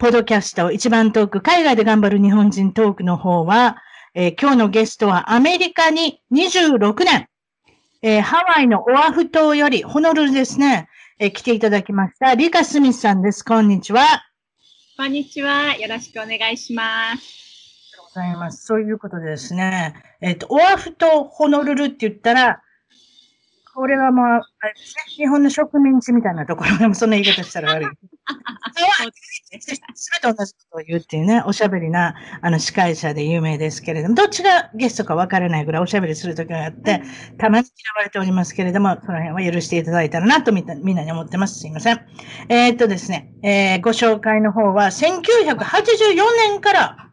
ポッドキャスト一番トーク、海外で頑張る日本人トークの方は、えー今日のゲストはアメリカに26年、えーハワイのオアフ島より、ホノルルですね、えー来ていただきました、リカ・スミスさんです。こんにちは。こんにちは。よろしくお願いします。ございます。そういうことでですね。えっ、と、オアフ島ホノルルって言ったら、これはもう、あれですね、日本の植民地みたいなところでもそんな言い方したら悪い。すべて同じことを言うっていうね、おしゃべりな、あの、司会者で有名ですけれども、どっちがゲストか分からないぐらいおしゃべりするときがあって、たまに嫌われておりますけれども、その辺は許していただいたらなとみんなみんなに思ってます。すいません。えーっとですね、えーご紹介の方は、1984年から、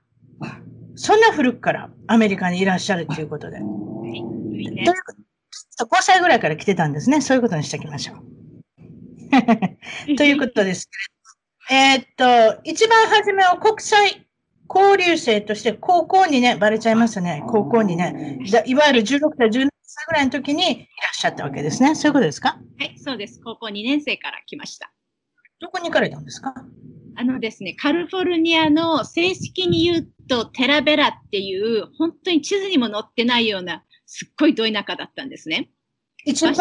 そんな古くからアメリカにいらっしゃるということで。はいいいねということ5歳ぐらいから来てたんですね。そういうことにしておきましょう。ということです。えーっと、一番初めは国際交流生として高校にね、バレちゃいますね。高校にね、だいわゆる16歳、17歳ぐらいの時にいらっしゃったわけですね。そういうことですか？はい、そうです。高校2年生から来ました。どこに行かれたんですか？あのですね、カリフォルニアの正式に言うとテラベラっていう、本当に地図にも載ってないような、すっごいど田舎だったんですね。一番、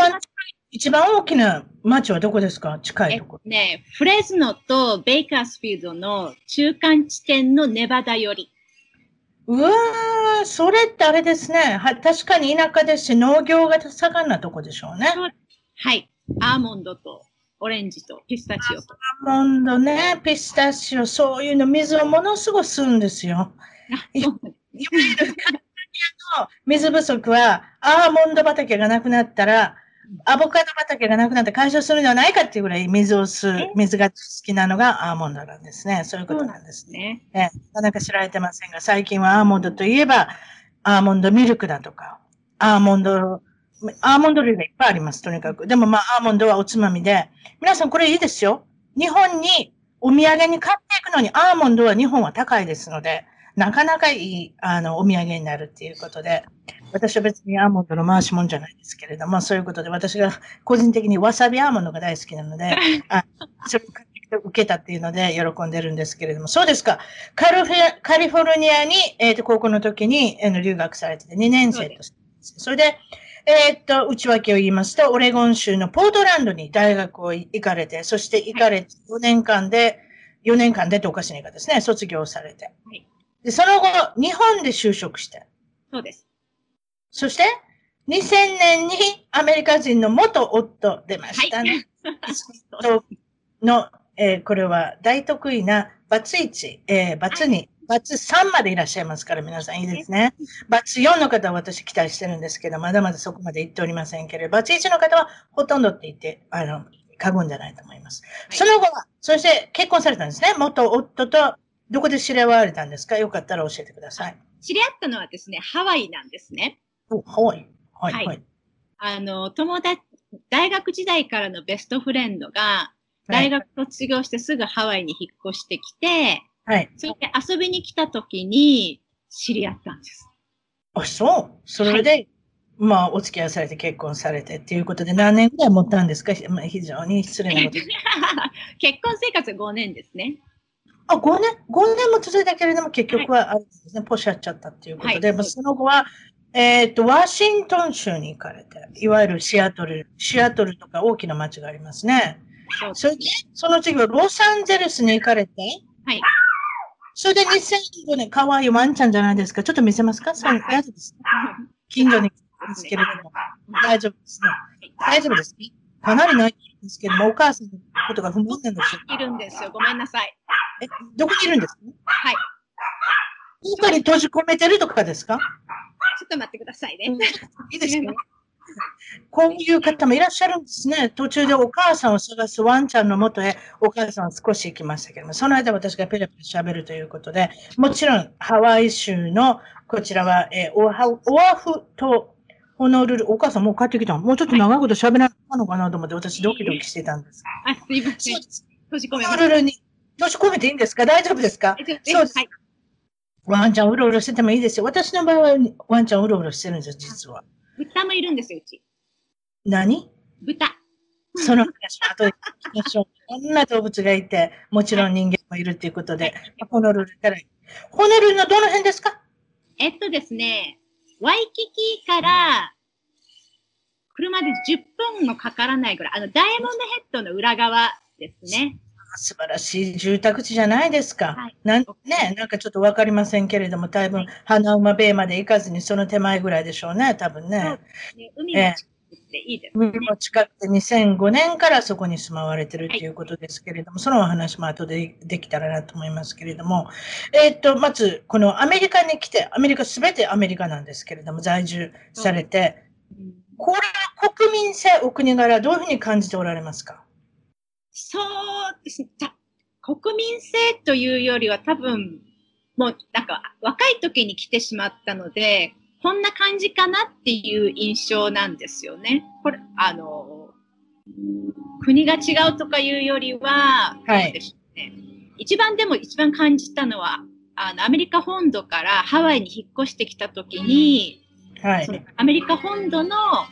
一番大きな町はどこですか？近いえところ。ね、フレズノとベイカースフィールドの中間地点のネバダより。うわー、それってあれですね。は確かに田舎ですし、農業が盛んなとこでしょうね。はい。アーモンドとオレンジとピスタチオと。アーモンドね、ピスタチオ、そういうの水をものすごく吸うんですよ。いわゆる水不足は、アーモンド畑がなくなったら、アボカド畑がなくなって解消するんではないかっていうぐらい水を吸うえ、水が好きなのがアーモンドなんですね。そういうことなんですね。ね。ええなかなか知られてませんが、最近はアーモンドといえば、アーモンドミルクだとか、アーモンド、アーモンド類がいっぱいあります、とにかく。でもまあ、アーモンドはおつまみで、皆さんこれいいですよ。日本にお土産に買っていくのに、アーモンドは日本は高いですので、なかなかいい、あの、お土産になるっていうことで、私は別にアーモンドの回し物じゃないですけれども、そういうことで、私が個人的にわさびアーモンドが大好きなので、あそれを受けたっていうので喜んでるんですけれども、そうですか。カリフェカリフォルニアに、えっ、と、高校の時に、えーの留学されてて、2年生として。それで、えっ、と、内訳を言いますと、オレゴン州のポートランドに大学を行かれて、そして行かれて4年間で、4年間でっておかしな言い方ですね、卒業されて。はいで、その後、日本で就職して、そうです。そして、2000年にアメリカ人の元夫出ましたね。と の、えーこれは大得意なバツ1、えーバツ2、バツ3までいらっしゃいますから、皆さんいいですね。バツ4の方は私期待してるんですけど、まだまだそこまで行っておりませんけれど、バツ1の方はほとんどって言って、あの、過言じゃないと思います。その後は、そして結婚されたんですね。元夫と、どこで知り合われたんですか？よかったら教えてください。知り合ったのはですね、ハワイなんですね。お、ハワイ。はい、はいはい。あの、友達、大学時代からのベストフレンドが、はい。大学卒業してすぐハワイに引っ越してきて、はい。それで遊びに来た時に知り合ったんです。あ、そう？それで、まあ、お付き合いされて結婚されてっていうことで何年ぐらい持ったんですか？まあ、非常に失礼なこと。結婚生活5年ですね。あ、5年 ?5 年も続いたけれども、結局はあれですね、ポシャっちゃったっていうことで、はいまあその後は、えっ、と、ワシントン州に行かれて、いわゆるシアトル、シアトルとか大きな街がありますね。そうそれで、その次はロサンゼルスに行かれて、はい。それで2005年、可愛いワンちゃんじゃないですか。ちょっと見せますか？そう、大丈夫です。近所にですけれども。大丈夫ですね。大丈夫です。かなり泣いてるんですけども、お母さんのことが不満なんですよ。いるんですよ。ごめんなさい。え、どこにいるんですか？はい。中に閉じ込めてるとかですか？ちょっと待ってくださいね。いいですか こういう方もいらっしゃるんですね。途中でお母さんを探すワンちゃんのもとへ、お母さんは少し行きましたけども、その間私がペラペラ喋るということで、もちろんハワイ州の、こちらは、えーオアオアフとホノルル、お母さんもう帰ってきたもうちょっと長いこと喋らないのかなと思って、私ドキドキしてたんです。あ、すいません。閉じ込めホます。ノルルに、閉じ込めていいんですか？大丈夫ですか？そうですはい。ワンちゃんうろうろしててもいいですよ。私の場合はワンちゃんうろうろしてるんですよ、実は。豚もいるんですよ、うち。何？豚。その話は後で聞きましょう。こんな動物がいて、もちろん人間もいるということで、ホノルルから。ホノルルのどの辺ですか？えっとですね、ワイキキから、車で10分もかからないぐらい、あの、ダイヤモンドヘッドの裏側ですね。素晴らしい住宅地じゃないですか。はいなんね、なんかちょっとわかりませんけれども、多分、花馬ベイまで行かずにその手前ぐらいでしょうね、多分ね。ね海も近くていいですね。海も近くて2005年からそこに住まわれてるということですけれども、そのお話も後でできたらなと思いますけれども、えっと、まず、このアメリカに来て、アメリカすべてアメリカなんですけれども、在住されて、うんこれは国民性、お国柄、どういうふうに感じておられますか？そうですね。た国民性というよりは多分、もうなんか若い時に来てしまったので、こんな感じかなっていう印象なんですよね。これ、あの、国が違うとかいうよりは、はいね。一番でも一番感じたのは、あの、アメリカ本土からハワイに引っ越してきた時に、そのはい。アメリカ本土のあ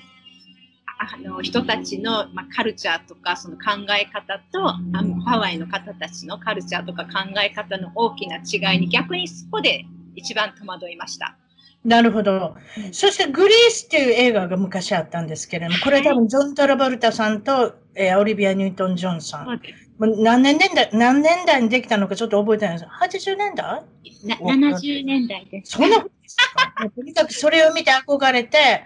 の人たちの、まあ、カルチャーとかその考え方とあハワイの方たちのカルチャーとか考え方の大きな違いに逆にそこで一番戸惑いました。なるほどう。んそして、グリースっていう映画が昔あったんですけれども、これは多分、ジョン・トラボルタさんと、えーオリビア・ニュートン・ジョンさん。何年代、何年代にできたのかちょっと覚えてないです。80年代？な70年代です。そんなことです とにかくそれを見て憧れて、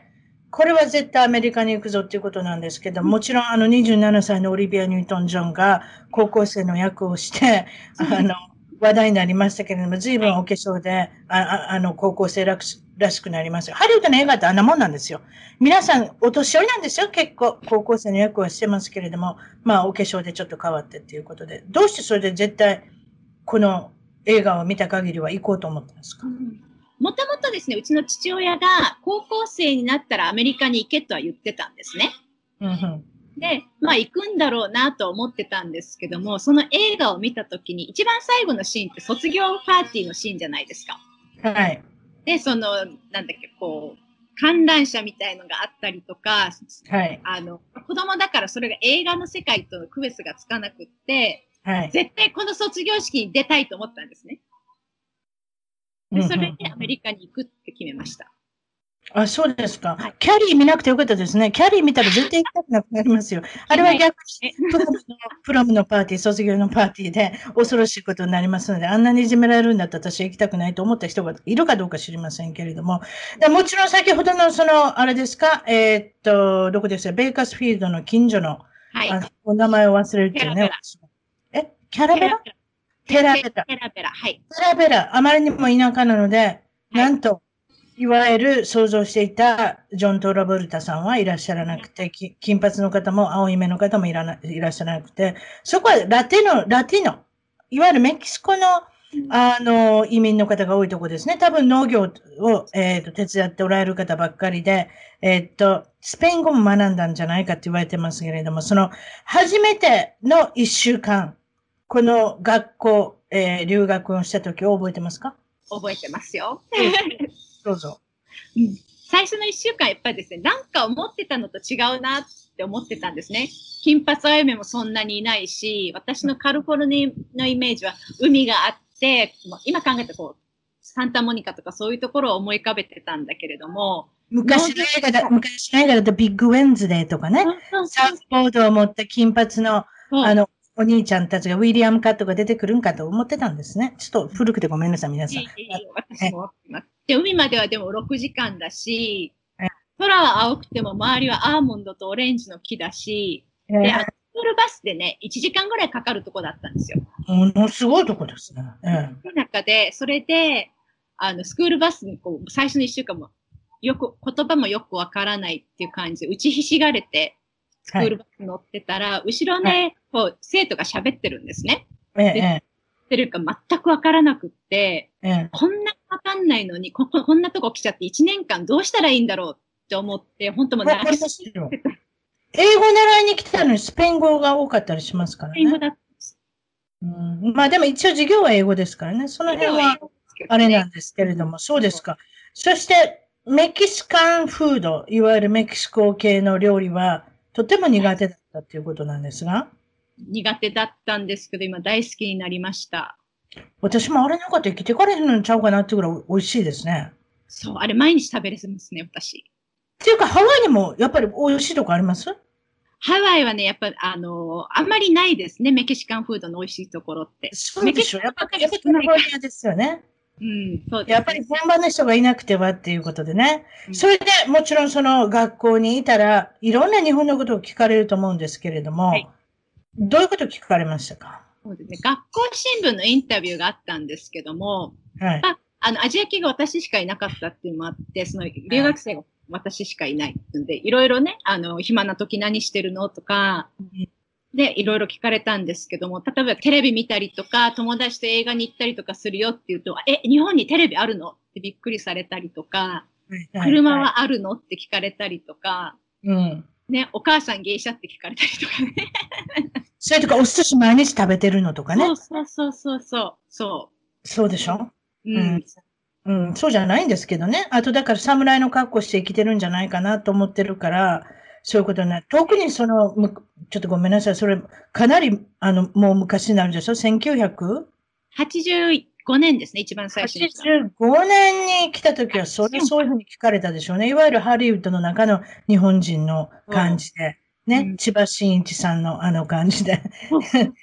これは絶対アメリカに行くぞっていうことなんですけど、もちろんあの27歳のオリビア・ニュートン・ジョンが高校生の役をして、あの、話題になりましたけれども、随分お化粧で、あああの、高校生らしらしくなりますよ。ハリウッドの映画ってあんなもんなんですよ。皆さん、お年寄りなんですよ。結構、高校生の役はしてますけれども、まあ、お化粧でちょっと変わってっていうことで。どうしてそれで絶対、この映画を見た限りは行こうと思ったんですか？もともとですね、うちの父親が高校生になったらアメリカに行けとは言ってたんですね。うんうん。で、まあ行くんだろうなと思ってたんですけども、その映画を見たときに一番最後のシーンって卒業パーティーのシーンじゃないですか。はい。で、その、なんだっけ、こう、観覧車みたいのがあったりとか、はい。あの、子供だからそれが映画の世界との区別がつかなくって、はい。絶対この卒業式に出たいと思ったんですね。でそれでアメリカに行くって決めました。あ、そうですか、はいキャリー見なくてよかったですね。キャリー見たら絶対行きたくなくなりますよ。あれは逆にえプロムのプロムのパーティー、卒業のパーティーで恐ろしいことになりますので、あんなにいじめられるんだったら私は行きたくないと思った人がいるかどうか知りませんけれども。でもちろん先ほどのその、あれですか、えーっと、どこですか、ベーカスフィールドの近所の、はい。あお名前を忘れるっていうね。え、キャラベラ？テラベラ。テラベラ。はい。テラベラ、あまりにも田舎なので、なんと、いわゆる想像していたジョン・トラボルタさんはいらっしゃらなくて、き金髪の方も青い目の方もいらないらっしゃらなくて、そこはラテノ、ラティノ、いわゆるメキシコの、あの、移民の方が多いところですね。多分農業を、えっ、と、手伝っておられる方ばっかりで、えっ、と、スペイン語も学んだんじゃないかって言われてますけれども、その、初めての一週間、この学校、えー留学をした時を覚えてますか？覚えてますよ。どうぞ。うん。最初の一週間、やっぱりですね、なんか思ってたのと違うなって思ってたんですね。金髪あゆめもそんなにいないし、私のカリフォルニアのイメージは海があって、今考えたこう、サンタモニカとかそういうところを思い浮かべてたんだけれども、昔の映画だ、昔の映画だとビッグウェンズデーとかね、サーフボードを持った金髪の、あの、お兄ちゃんたちがウィリアムカットが出てくるんかと思ってたんですね。ちょっと古くてごめんなさい、皆さん。いいいい私もで、海まではでも6時間だし、空は青くても周りはアーモンドとオレンジの木だし、で、スクールバスでね、1時間ぐらいかかるとこだったんですよ。ものすごいとこですね。ええ、中で、それで、あの、スクールバスにこう、最初の1週間も、よく、言葉もよくわからないっていう感じで、打ちひしがれて、スクールバス乗ってたら、はい、後ろね、はい、こう、生徒が喋ってるんですね。ええ。ってるか全くわからなくって、ええ、こんなわかんないのにこ、こんなとこ来ちゃって1年間どうしたらいいんだろうって思って、本当もう泣き英語習いに来たのにスペイン語が多かったりしますからね。スペイン語だうん、まあでも一応授業は英語ですからね。その辺はあれなんですけれども、そうですか。そしてメキシカンフード、いわゆるメキシコ系の料理はとても苦手だったっていうことなんですが。苦手だったんですけど、今大好きになりました。私もあれなかったら生きてかれへんのちゃうかなっていうぐらい美味しいですね。そう、あれ毎日食べれますね、私。っていうか、ハワイにもやっぱり美味しいとこあります？ハワイはね、やっぱあのあんまりないですね、メキシカンフードの美味しいところって。そうでしょ。やっぱり、やっぱりカリフォルニアですよね。うん、そうです、ね、やっぱり本場の人がいなくてはっていうことでね。うん、それでもちろんその学校にいたら、いろんな日本のことを聞かれると思うんですけれども、はい、どういうこと聞かれましたか？そうですね。学校新聞のインタビューがあったんですけども、はい、ああの、アジア系が私しかいなかったっていうのもあって、その留学生が私しかいないので、いろいろね、あの、暇な時何してるのとか、で、いろいろ聞かれたんですけども、例えばテレビ見たりとか、友達と映画に行ったりとかするよって言うと、え、日本にテレビあるの？ってびっくりされたりとか、車はあるの？って聞かれたりとか、うん。ね、お母さん芸者って聞かれたりとかね。それとか、お寿司毎日食べてるのとかね。そうそうそうそうそう。そう。そうでしょ？うん。うん、そうじゃないんですけどね。あとだから侍の格好して生きてるんじゃないかなと思ってるから、そういうことね。特にその、ちょっとごめんなさい。それ、かなり、あの、もう昔になるでしょ？?1985 年ですね、一番最初に。85年に来た時は、それそういうふうに聞かれたでしょうね。いわゆるハリウッドの中の日本人の感じで。ね、うん、千葉真一さんのあの感じで。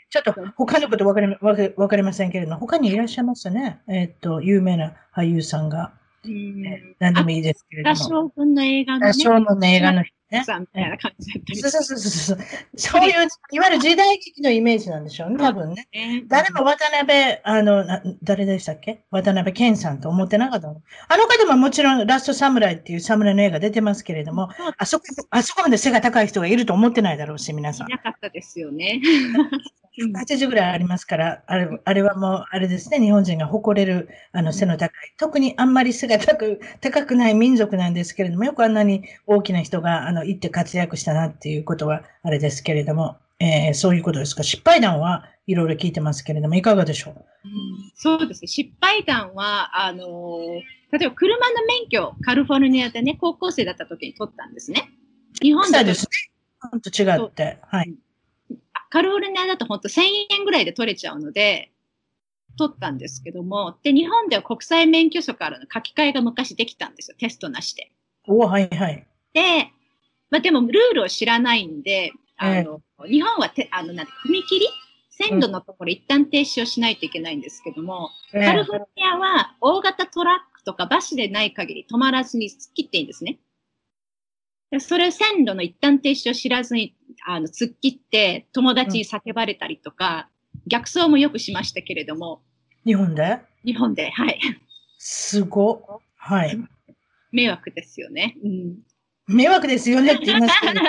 ちょっと他のことわかりわかわかりませんけれども、他にいらっしゃいますね？えー、っと、有名な俳優さんが。うん、何でもいいですけれども。多少分の映画の、ね。多少分の映画の人ね。さんみたいな感じだったりそうそうそうそう。そういう、いわゆる時代劇のイメージなんでしょうね、多分ね。誰も渡辺、あの、誰でしたっけ？渡辺健さんと思ってなかったの？あの方ももちろんラストサムライっていうサムライの映画出てますけれども、あそこ、あそこまで背が高い人がいると思ってないだろうし、皆さん。いなかったですよね。80ぐらいありますから、あれあれはもう、あれですね、日本人が誇れるあの背の高い、特にあんまり背が高く高くない民族なんですけれども、よくあんなに大きな人があの行って活躍したなっていうことはあれですけれども、えー、そういうことですか？失敗談はいろいろ聞いてますけれども、いかがでしょう、うん、そうですね。失敗談は、あのー、例えば車の免許、カリフォルニアでね、高校生だった時に取ったんですね。日本でですね。本と違って。はい。カリフォルニアだと本当1000円ぐらいで取れちゃうので、取ったんですけども、で、日本では国際免許証からの書き換えが昔できたんですよ、テストなしで。おはいはい。で、まあでもルールを知らないんで、あの、えー、日本はて、あの、なん踏切？線路のところ一旦停止をしないといけないんですけども、うん、カリフォルニアは大型トラックとかバスでない限り止まらずに切っていいんですね。それ線路の一旦停止を知らずに、あの、突っ切って友達に叫ばれたりとか、うん、逆走もよくしましたけれども。日本で？日本で、はい。すご。はい。迷惑ですよね。うん。迷惑ですよねって言いますけど、例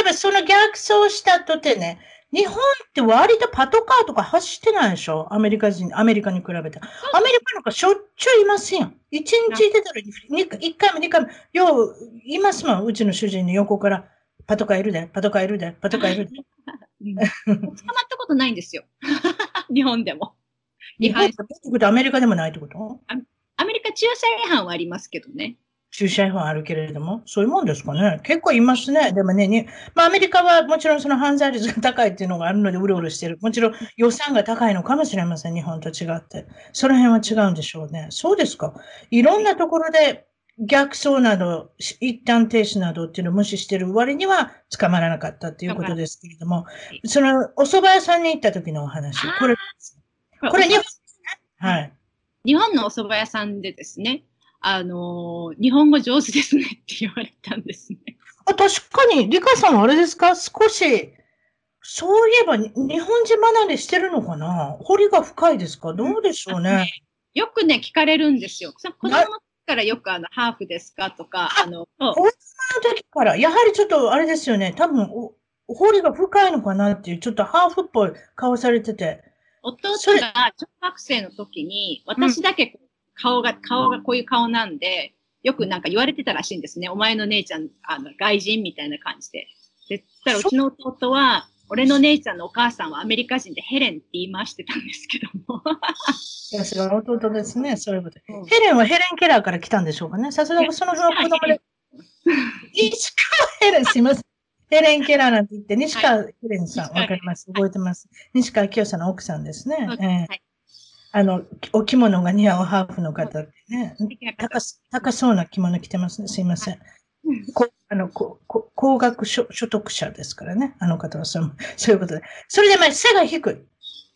えばその逆走したとてね、日本って割とパトカーとか走ってないでしょ？アメリカ人、アメリカに比べて。アメリカなんかしょっちゅういますやん。一日出たら一回も二回も、よう、いますもん。うちの主人の横から、パトカーいるで、パトカーいるで、パトカーいるで。捕まったことないんですよ。日本でも。日本ってアメリカでもないってこと？アメリカ駐車違反はありますけどね。駐車違反あるけれども、そういうもんですかね。結構いますね。でもね、ねまあアメリカはもちろんその犯罪率が高いっていうのがあるのでうろうろしてる。もちろん予算が高いのかもしれません。日本と違って。その辺は違うんでしょうね。そうですか。いろんなところで、逆走など、し一旦停止などっていうのを無視してる割には捕まらなかったっていうことですけれども、そのお蕎麦屋さんに行った時のお話、これ、これ日本、はい。日本のお蕎麦屋さんでですね、あのー日本語上手ですねって言われたんですね。あ確かに、リカさんはあれですか？少し、そういえばに日本人離れしてるのかな？彫りが深いですか？どうでしょうね。よくね、聞かれるんですよ。そ子供からよくあの、ハーフですかとか、あの、そう子供の時から、やはりちょっとあれですよね。多分、お彫りが深いのかなっていう、ちょっとハーフっぽい顔されてて。弟が小学生の時に、私だけ顔が、顔がこういう顔なんで、よくなんか言われてたらしいんですね。お前の姉ちゃん、あの、外人みたいな感じで。で、たらうちの弟は、俺の姉ちゃんのお母さんはアメリカ人でヘレンって言い回してたんですけども。さすが弟ですね。そういうこと。うんヘレンはヘレン・ケラーから来たんでしょうかね。さすがその子供で。西川ヘレン、すいません。ヘレン・ケラーなんて言って、西川ヘレンさん、西川わかります？覚えてます？西川清さんの奥さんですね。はいあの、お着物が似合うハーフの方ってね。高す高そうな着物着てますね。すいません。うんこあのここ高額所所得者ですからね。あの方はそうそういうことで。それで、まあ、背が低い。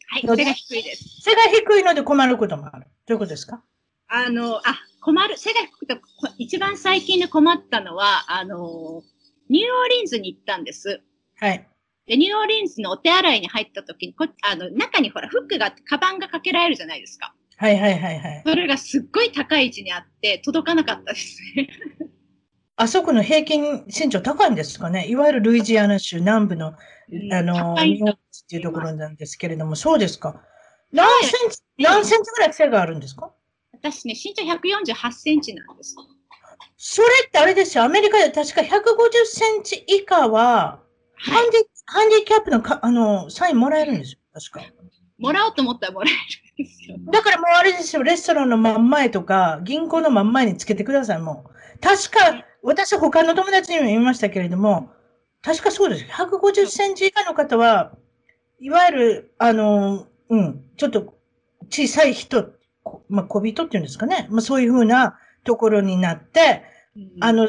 はい、背が低いです。背が低いので困ることもある。どういうことですか？あの、あ、困る、背が低くて、こ一番最近で困ったのは、あの、ニューオーリンズに行ったんです。はい。で、ニューオーリンズのお手洗いに入った時に、こあの、中にほら、フックがあって、カバンがかけられるじゃないですか。はいはいはいはい。それがすっごい高い位置にあって、届かなかったですね。あそこの平均身長高いんですかね？いわゆるルイジアナ州南部の、うんあの、っていうところなんですけれども、そうですか。何センチ、何センチぐらい背があるんですか？私ね、身長148センチなんです。それってあれですよ。アメリカで確か150センチ以下は、ハはいン。ディ、ハンディキャップのか、あの、サインもらえるんですよ。確か。もらおうと思ったらもらえるんですよ。だからもうあれですよ。レストランの真ん前とか、銀行の真ん前につけてください、もう。確か、私他の友達にも言いましたけれども、確かそうです。150センチ以下の方は、いわゆる、あの、うん、ちょっと小さい人、こまあ、小人っていうんですかね。まあ、そういうふうなところになって、あの、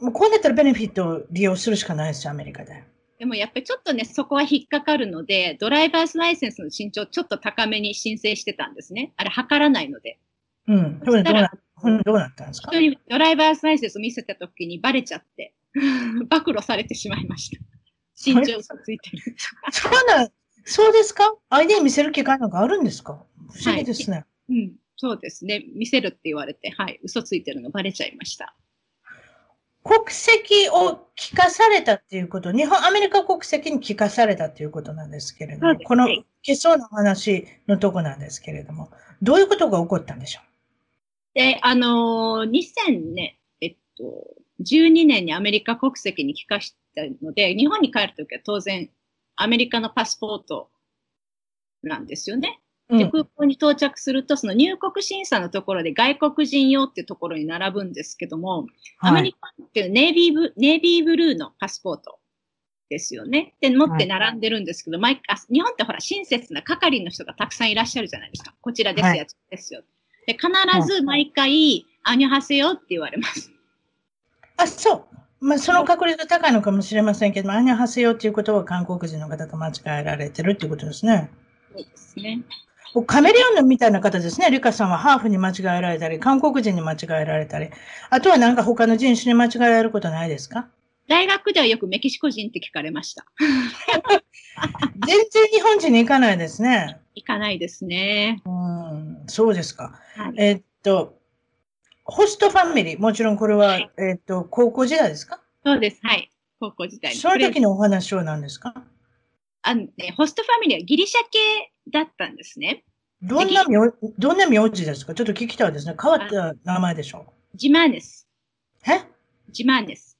もうこうなったらベネフィットを利用するしかないですよ、アメリカで。でもやっぱりちょっとね、そこは引っかかるので、ドライバーズライセンスの身長ちょっと高めに申請してたんですね。あれ測らないので。うん。どうなどうなうんどうなったんですか？人にドライバーズライセンスを見せたときにバレちゃって、暴露されてしまいました。身長がついてる。そうなん、そうですか ?ID 見せる機会なんかあるんですか？不思議ですね。うん、そうですね。見せるって言われて、はい、嘘ついてるのバレちゃいました。国籍を聞かされたっていうこと、日本、アメリカ国籍に聞かされたっていうことなんですけれども、この消そうの話のとこなんですけれども、どういうことが起こったんでしょで、あのー、2000年、えっと、12年にアメリカ国籍に帰化したので、日本に帰るときは当然、アメリカのパスポートなんですよね。う、で、うん、空港に到着すると、その入国審査のところで外国人用っていうところに並ぶんですけども、アメリカっていうネイビーブ、ネイビーブルーのパスポートですよね。で、持って並んでるんですけど、毎回、あ日本ってほら、親切な係の人がたくさんいらっしゃるじゃないですか。こちらですよ、はいあちらですよ。で、必ず毎回、アニョハセヨって言われます。あ、そう。まあ、その確率高いのかもしれませんけども、アニャハセヨっていうことは韓国人の方と間違えられてるっていうことですね。そうですね。カメレオンのみたいな方ですね。リカさんはハーフに間違えられたり、韓国人に間違えられたり、あとはなんか他の人種に間違えられることないですか？大学ではよくメキシコ人って聞かれました。全然日本人に行かないですね。行かないですね。うん、そうですか。はい。えっと、ホストファミリー、もちろんこれは、はいえっと、高校時代ですか？そうです。はい。高校時代に。その時のお話は何ですか？あのね、ホストファミリーはギリシャ系だったんですね。どんな名、どんな名字ですか？ちょっと聞きたいですね。変わった名前でしょジマーネス。うえ？ジマーネス。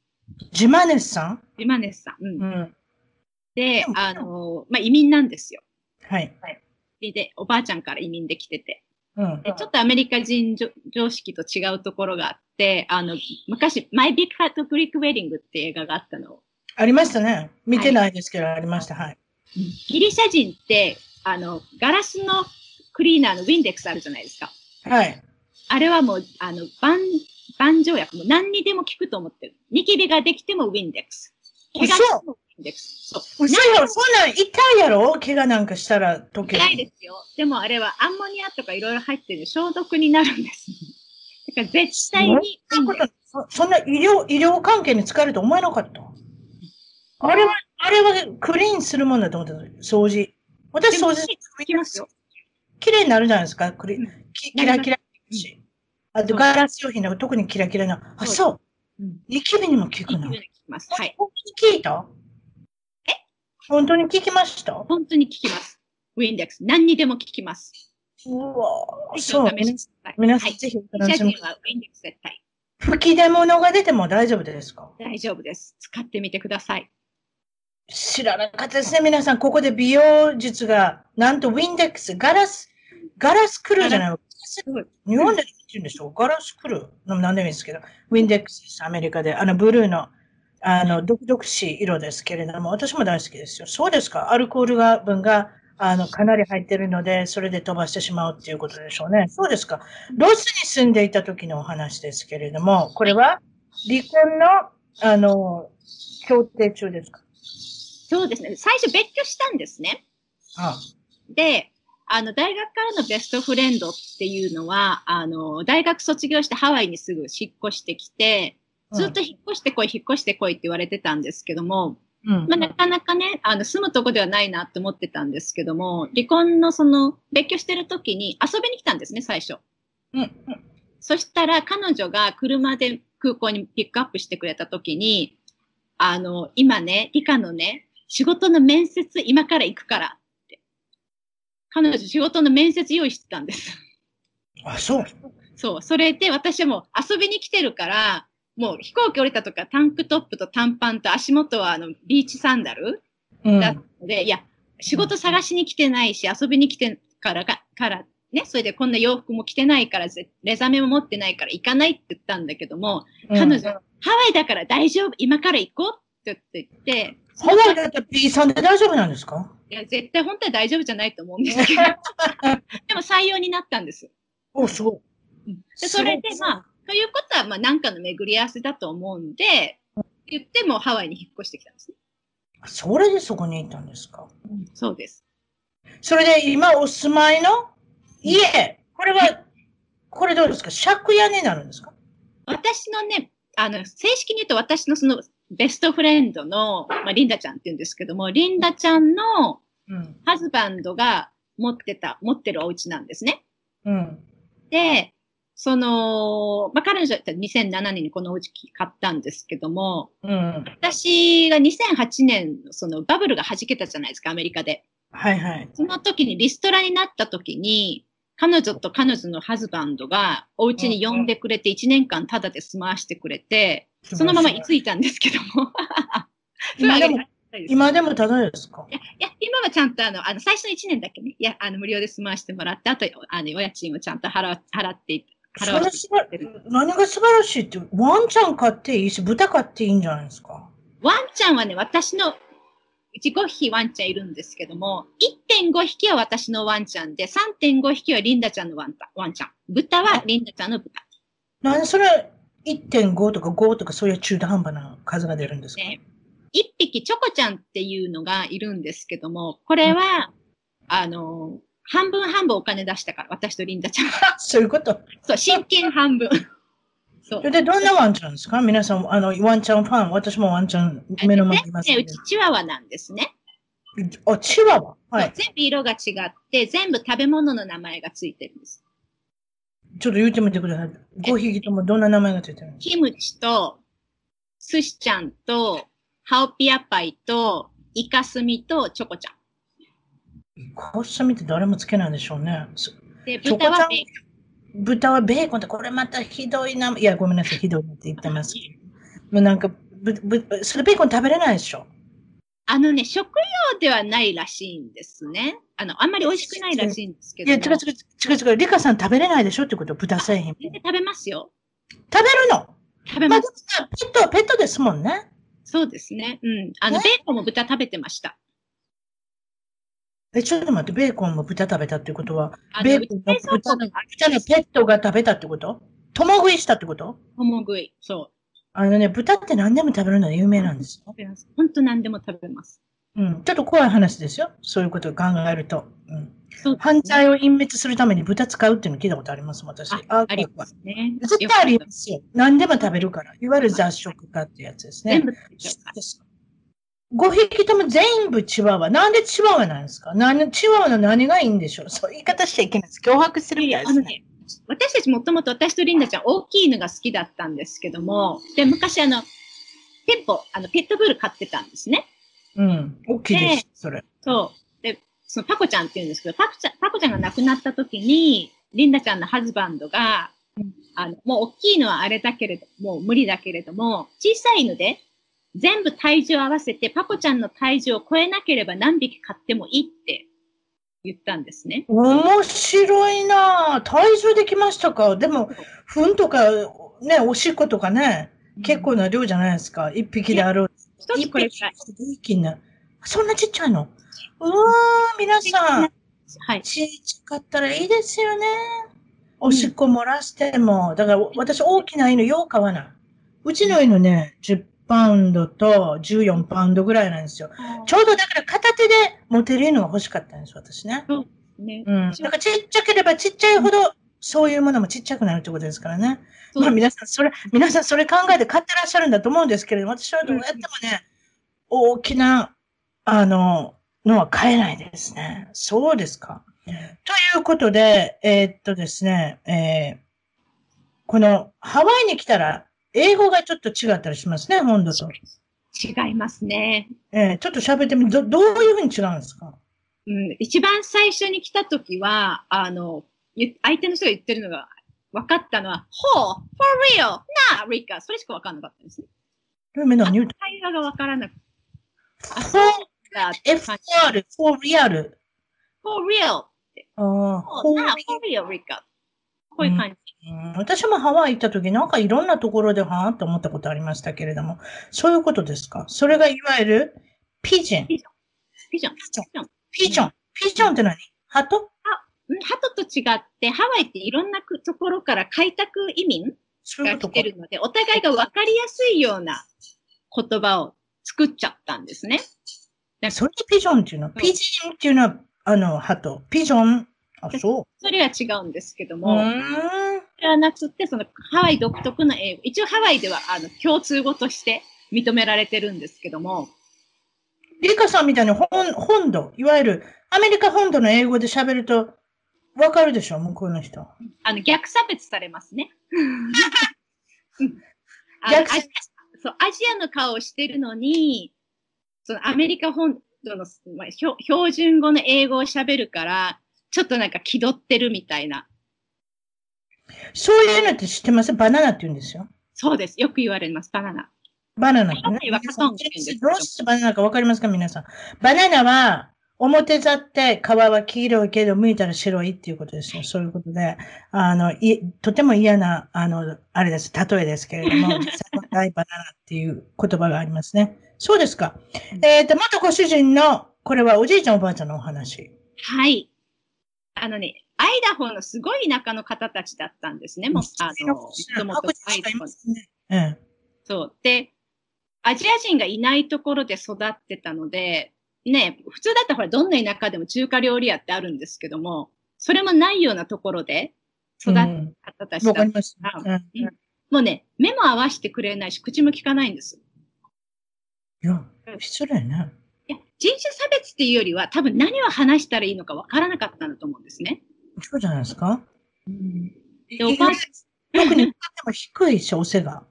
ジマネスさん？ジマーネスさん。うん。うん。で、あの、まあ、移民なんですよ。はい。で、でおばあちゃんから移民できてて。うん。でちょっとアメリカ人常常識と違うところがあって、あの、昔、 My Big Fat Greek Wedding って映画があったのをありましたね。見てないですけど、ありました。はい。ギリシャ人って、あの、ガラスのクリーナーの Windex あるじゃないですか。はい。あれはもう、あの、万、万能薬も何にでも効くと思ってる。ニキビができても Windex。怪我をしても Windex。そう。嘘やろ、そんなん痛いやろ？怪我なんかしたら時計。痛いですよ。でもあれはアンモニアとかいろいろ入ってる消毒になるんです。だから絶対にそんなことそそんな医療、医療関係に使えると思えなかった？あれは、あれはクリーンするもんだと思ってた。掃除。私掃除効きますよ。綺麗になるじゃないですか。クリうんキキラキラし。あと、ガラス用品でも特にキラキラな。あ、そう。うん。ニキビにも効くの。効きます。はい。本当に聞いたえ？本当に聞きました？本当に効きます。ウィンデックス。何にでも効きます。うわそう。皆さんぜひお楽しみ人はウィンデックス絶対吹き出物が出ても大丈夫ですか？大丈夫です。使ってみてください。知らなかったですね、皆さん。ここで美容術が、なんとウィンデックス、ガラス、ガラスクルーじゃないわ。日本で言うんでしょガラスクルーなんでもいいですけど、ウィンデックスです、アメリカで。あの、ブルーの、あの、独々しい色ですけれども、私も大好きですよ。そうですか？アルコールが分が、あの、かなり入ってるので、それで飛ばしてしまうっていうことでしょうね。そうですか？ロスに住んでいた時のお話ですけれども、これは離婚の、あの、協定中ですか？そうですね。最初別居したんですね。あで、あの、大学からのベストフレンドっていうのは、あの、大学卒業してハワイにすぐ引っ越してきて、ずっと引っ越してこい、引っ越してこいって言われてたんですけども、うん、まあ、なかなかね、あの、住むとこではないなって思ってたんですけども、離婚のその、別居してる時に遊びに来たんですね、最初。うんうんそしたら彼女が車で空港にピックアップしてくれた時に、あの、今ね、理科のね、仕事の面接今から行くから。彼女仕事の面接用意してたんです。あ、そう。そう。それで私はもう遊びに来てるから、もう飛行機降りたとかタンクトップと短パンと足元はあのビーチサンダルうんだったので、いや、仕事探しに来てないし、遊びに来てからか、から、ね、それでこんな洋服も着てないから、ぜレザメも持ってないから行かないって言ったんだけども、彼女、ハワイだから大丈夫、今から行こうって言って、ハワイだったら B さんで大丈夫なんですか？いや、絶対本当は大丈夫じゃないと思うんですけど、でも採用になったんです。お、すごい。でそれで、まあ、ということは、まあ、なんかの巡り合わせだと思うんで、言ってもハワイに引っ越してきたんですね。それでそこに行ったんですか？そうです。それで今お住まいの？家、これは、これどうですか？借家になるんですか？私のね、あの、正式に言うと私のそのベストフレンドの、まあ、リンダちゃんって言うんですけども、リンダちゃんのうん。ハズバンドが持ってた、持ってるお家なんですね。うん。で、その、まあ、彼女だったら2007年にこのお家買ったんですけども、うん。私が2008年のそのバブルが弾けたじゃないですか、アメリカで。はいはい。その時にリストラになった時に、彼女と彼女のハズバンドがお家に呼んでくれて1年間タダで住まわしてくれて、そのまま居ついたんですけども。それはあげられないです今でもただですか？いや、いや今はちゃんとあの、あの、最初の1年だけね、いや、あの、無料で住まわしてもらって、あと、あの、お家賃をちゃんと払わ払って、払わせて何が素晴らしいって、ワンちゃん飼っていいし、豚飼っていいんじゃないですか？ワンちゃんはね、私の、うち5匹ワンちゃんいるんですけども、1.5匹は私のワンちゃんで、3.5匹はリンダちゃんのワンタワンちゃん。豚はリンダちゃんの豚。なんでそれ1.5とか5とかそういう中途半端な数が出るんですか、ね1匹チョコちゃんっていうのがいるんですけども、これは、あの、半分半分お金出したから、私とリンダちゃん。そういうこと？そう、親権半分。そうでどんなワンちゃんですか？皆さん、あの、ワンちゃんファン、私もワンちゃん目の前にいますね、けどうちチワワなんですね。あ、チワワ？はい。全部色が違って、全部食べ物の名前がついてるんです。ちょっと言ってみてください。5匹ともどんな名前がついてるんですキムチと、スシちゃんと、ハオピアパイと、イカスミとチョコちゃん。かコッサミって誰もつけないでしょうね。すで、豚はベーコン豚はベーコンって、これまたひどいな。いや、ごめんなさい、ひどいなって言ってます。もうなんか、ぶ、ぶ、それベーコン食べれないでしょ。あのね、食用ではないらしいんですね。あの、あんまり美味しくないらしいんですけいや。違う違う、違う違う。リカさん食べれないでしょ？ってこと、豚製品。全然食べますよ。食べるの？まあ、食べま。ですもさペットはペットですもんね。そうですね。うん。あの、ね？ベーコンも豚食べてました。え、ちょっと待って、ベーコンも豚食べたってことは、ベーコンも豚のが豚のペットが食べたってこと？共食いしたってこと？共食い。そう。あのね、豚って何でも食べるのは有名なんですよ。本当何でも食べます。うん。ちょっと怖い話ですよ。そういうことを考えると。うん。そう犯罪を隠滅するために豚使うっていうの聞いたことあります、私。あありますね。絶対ありますよ。何でも食べるから。いわゆる雑食化ってやつですね全。部食べちゃそうです5匹とも全部チワワ。なんでチワワなんですか？何チワワの何がいいんでしょう？そう言い方しちゃいけないです。脅迫してるみたいですね。私たちもともと私とリンダちゃん大きいのが好きだったんですけども、で、昔あの、ペッポ、あの、ペットブル飼ってたんですね。うん。大きいです、それ。そう。で、そのパコちゃんって言うんですけど、パコちゃん、パコちゃんが亡くなった時に、リンダちゃんのハズバンドが、あの、もう大きいのはあれだけれど、もう無理だけれども、小さいので、全部体重合わせて、パコちゃんの体重を超えなければ何匹買ってもいいって言ったんですね。面白いなぁ。体重できましたか？でも、糞とか、ね、おしっことかね、結構な量じゃないですか。一匹であろう。一つこれくらい。一匹な。そんなちっちゃいのうわー、皆さん。はい。ちっちゃかったらいいですよね。おしっこ漏らしても。だから私大きな犬よう飼わない。うちの犬ね、10パウンドと14パウンドぐらいなんですよ。ちょうどだから片手で持てる犬が欲しかったんです、私ね。ね。うん。だからちっちゃければちっちゃいほど、そういうものもちっちゃくなるってことですからね。まあ皆さん、それ、皆さんそれ考えて買ってらっしゃるんだと思うんですけれども、私はどうやってもね、大きな、あの、のは買えないですね。そうですか。ということで、えーっとですね、えーこのハワイに来たら、英語がちょっと違ったりしますね、本土と。違いますね。えーちょっと喋ってみど、どういうふうに違うんですか？うん、一番最初に来た時は、あの、ゆ相手の人が言ってるのが分かったのは、ほう for real! なあ、リカそれしか分かんなかったんですね。ルーメ何言うと会話が分からなくて。あ、そうだって感じ。?FR、for real。for real! うなあ、for real, リカこういう感じ。うん私もハワイ行った時、なんかいろんなところではぁと思ったことありましたけれども、そういうことですか？それがいわゆる、ピジン。ピジョン。ピジョン。ピジョン。ピジョンって何？鳩うん鳩と違って、ハワイっていろんなくところから開拓移民が。来てるので、お互いが分かりやすいような言葉を作っちゃったんですね。それでピジョンっていうの？ピジンっていうのは、あの、鳩。ピジョン？あ、そそれは違うんですけどう。うも、ーん。それはなくて、そのハワイ独特の英語、一応ハワイではあの共通語として認められてるんですけども、リカさんみたいに本本土、いわゆるアメリカ本土の英語で喋ると、わかるでしょ？向こうの人。あの逆差別されますね。そうアジアの顔をしてるのに、そのアメリカ本土の、まあ、標標準語の英語を喋るから、ちょっとなんか気取ってるみたいな。そういうのって知ってます？バナナって言うんですよ。そうです。よく言われます、バナナ。バナナってねどどうしてバナナかわかりますか？皆さん。バナナは、表座って皮は黄色いけど、剥いたら白いっていうことですよ。そういうことで、あの、い、とても嫌な、あの、あれです。例えですけれども、実際は大バナナっていう言葉がありますね。そうですか。えっ、と、元ご主人の、これはおじいちゃんおばあちゃんのお話。はい。あのね、アイダホのすごい田舎の方たちだったんですね。もう、あの、もともとアイダホの。うん。そう。で、アジア人がいないところで育ってたので、ね、普通だったらほら、どんな田舎でも中華料理屋ってあるんですけども、それもないようなところで育った方たちだった。うんうんもうね、目も合わせてくれないし、口も聞かないんです。いや、失礼ね。いや、人種差別っていうよりは、多分何を話したらいいのかわからなかったんだと思うんですね。そうじゃないですか？でおばあ特に、でも低いし、お背が。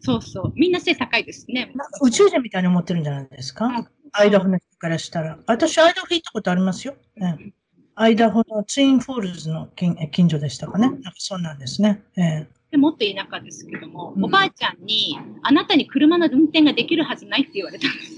そうそう。みんな背高いですね。宇宙人みたいに思ってるんじゃないですか？アイダホの人からしたら。私、アイダホ行ったことありますよ。ええアイダホのツインフォールズの近え近所でしたかね？なんかそうなんですね。ええでもっと田舎ですけども、うんおばあちゃんに、あなたに車の運転ができるはずないって言われたんです。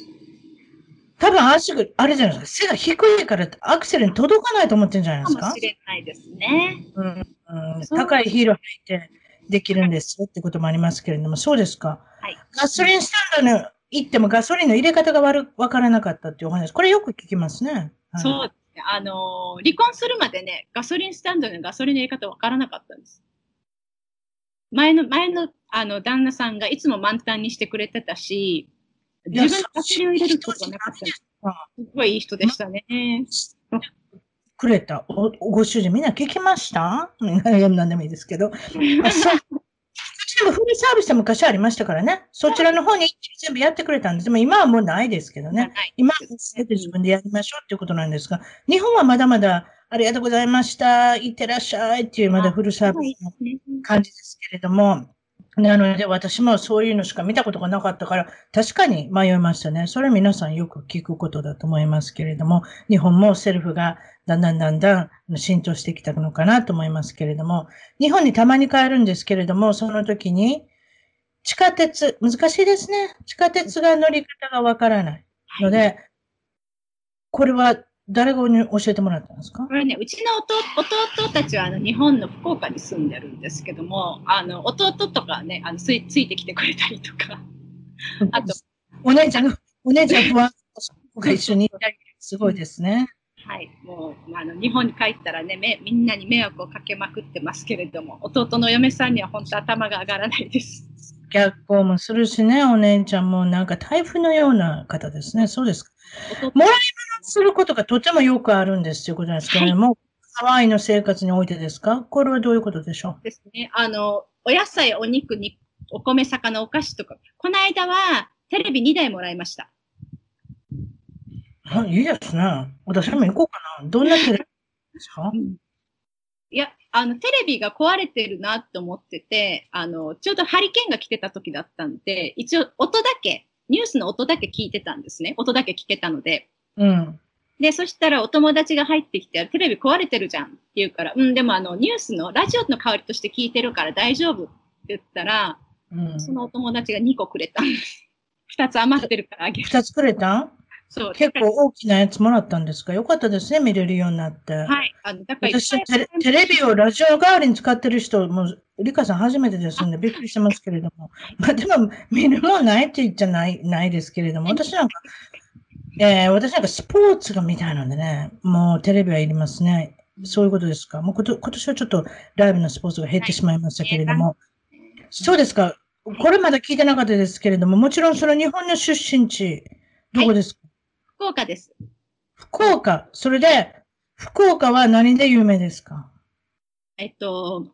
多分足が、あれじゃないですか。背が低いからアクセルに届かないと思ってるんじゃないですかかもし。れないですね。うんうん、高いヒール履いてできるんですよってこともありますけれども、そうですか。はい。ガソリンスタンドに行ってもガソリンの入れ方が悪わからなかったっていうお話。これよく聞きますね。はいそうですね。あのー離婚するまでね、ガソリンスタンドのガソリンの入れ方わからなかったんです。前の、前の、あの、旦那さんがいつも満タンにしてくれてたし、自分でガソリンを入れることはなかった。すごいいい人でしたね。くれたおご主人みんな聞きました？何でもいいですけど。でもフルサービスで昔ありましたからね。そちらの方に全部やってくれたんです。でも今はもうないですけどね。はい今は全て自分でやりましょうっていうことなんですが、日本はまだまだありがとうございました。いってらっしゃいっていうまだフルサービスの感じですけれども、なので私もそういうのしか見たことがなかったから、確かに迷いましたね。それは皆さんよく聞くことだと思いますけれども、日本もセルフがだんだんだんだん浸透してきたのかなと思いますけれども、日本にたまに帰るんですけれども、その時に地下鉄、難しいですね。地下鉄が乗り方がわからないので、これは誰がに教えてもらったんですか？これね、うちの弟弟たちはあの日本の福岡に住んでるんですけども、あの弟とかね、あのついついてきてくれたりとか、あと、お姉ちゃんが、お姉ちゃんとはが一緒にいたり、すごいですね。はい、もうあの日本に帰ったらねめ、みんなに迷惑をかけまくってますけれども、弟の嫁さんには本当頭が上がらないです。逆行もするしね、お姉ちゃんもなんか台風のような方ですね。そうですか。弟もらい物することがとてもよくあるんですということなんですけれども、ハワイの生活においてですか？これはどういうことでしょですね。あの、お野菜、お肉に、お米、魚、お菓子とか、この間はテレビ2台もらいました。うあいいですね。私も行こうかな。どんなテレビですか？いや、あの、テレビが壊れてるなと思ってて、あの、ちょうどハリケーンが来てた時だったんで、一応音だけ、ニュースの音だけ聞いてたんですね。音だけ聞けたので。うん。で、そしたらお友達が入ってきて、テレビ壊れてるじゃんって言うから、うん、でもあの、ニュースのラジオの代わりとして聞いてるから大丈夫って言ったら、うん。そのお友達が2個くれたんです。2つ余ってるからあげる。二つくれたそう。結構大きなやつもらったんですか？よかったですね、見れるようになって。はい。あの、だから私テレ、テレビをラジオ代わりに使ってる人、もう、リカさん初めてですんで、びっくりしてますけれども。まあ、でも、見るもんないって言っちゃない、ないですけれども、私なんか、えー、私なんかスポーツが見たいのでね、もうテレビはいりますね。そういうことですか。もうこと今年はちょっとライブのスポーツが減ってしまいましたけれども。そうですか。これまだ聞いてなかったですけれども、もちろんその日本の出身地、どこですか、福岡です。福岡。それで、福岡は何で有名ですか？えっと、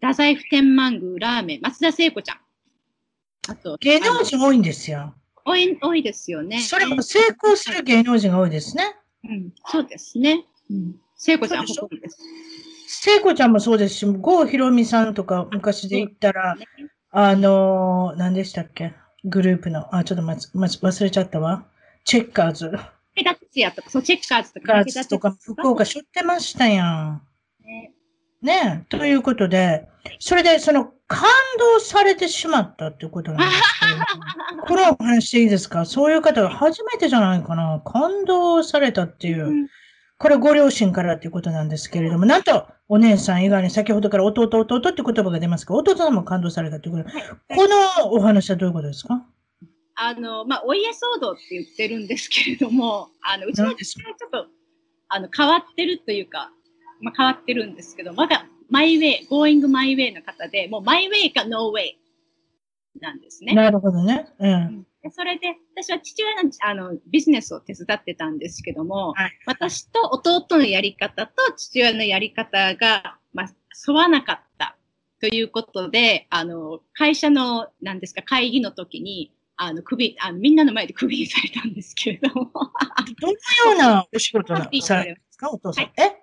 太宰府天満宮ラーメン、松田聖子ちゃん。あと、芸能人多いんですよ。多い多いですよね。それも成功する芸能人が多いですね。うん、そうですね。うん、聖子ちゃん、そうでしょ？誇りです。聖子ちゃんもそうですし、郷ひろみさんとか昔で言ったら、あのー、何でしたっけ？グループの、あ、ちょっとまつ、まつ、忘れちゃったわ。チェッカーズ。武田鉄矢とか、そう、チェッカーズとか、チェッカーズとか、福岡しょってましたやん。ねねえ。ということで、それで、その、感動されてしまったっていうことなんです けれどもこのお話でいいですか？そういう方が初めてじゃないかな。感動されたっていう。うんこれご両親からっていうことなんですけれども、なんと、お姉さん以外に先ほどから弟、弟って言葉が出ますが、弟さんも感動されたということで、このお話はどういうことですか？あの、まあ、お家騒動って言ってるんですけれども、あの、うちの父親はちょっと、あの、変わってるというか、まあ、変わってるんですけど、まだ、マイウェイ、going my way の方で、もうマイウェイかノーウェイなんですね。なるほどね。うん。でそれで、私は父親のあのビジネスを手伝ってたんですけども、はい私と弟のやり方と父親のやり方が、まあ、沿わなかったということで、あの、会社の、なんですか、会議の時に、あの、首、あの、みんなの前で首にされたんですけれども、どのようなお仕事なされるんですか？お父さん。え？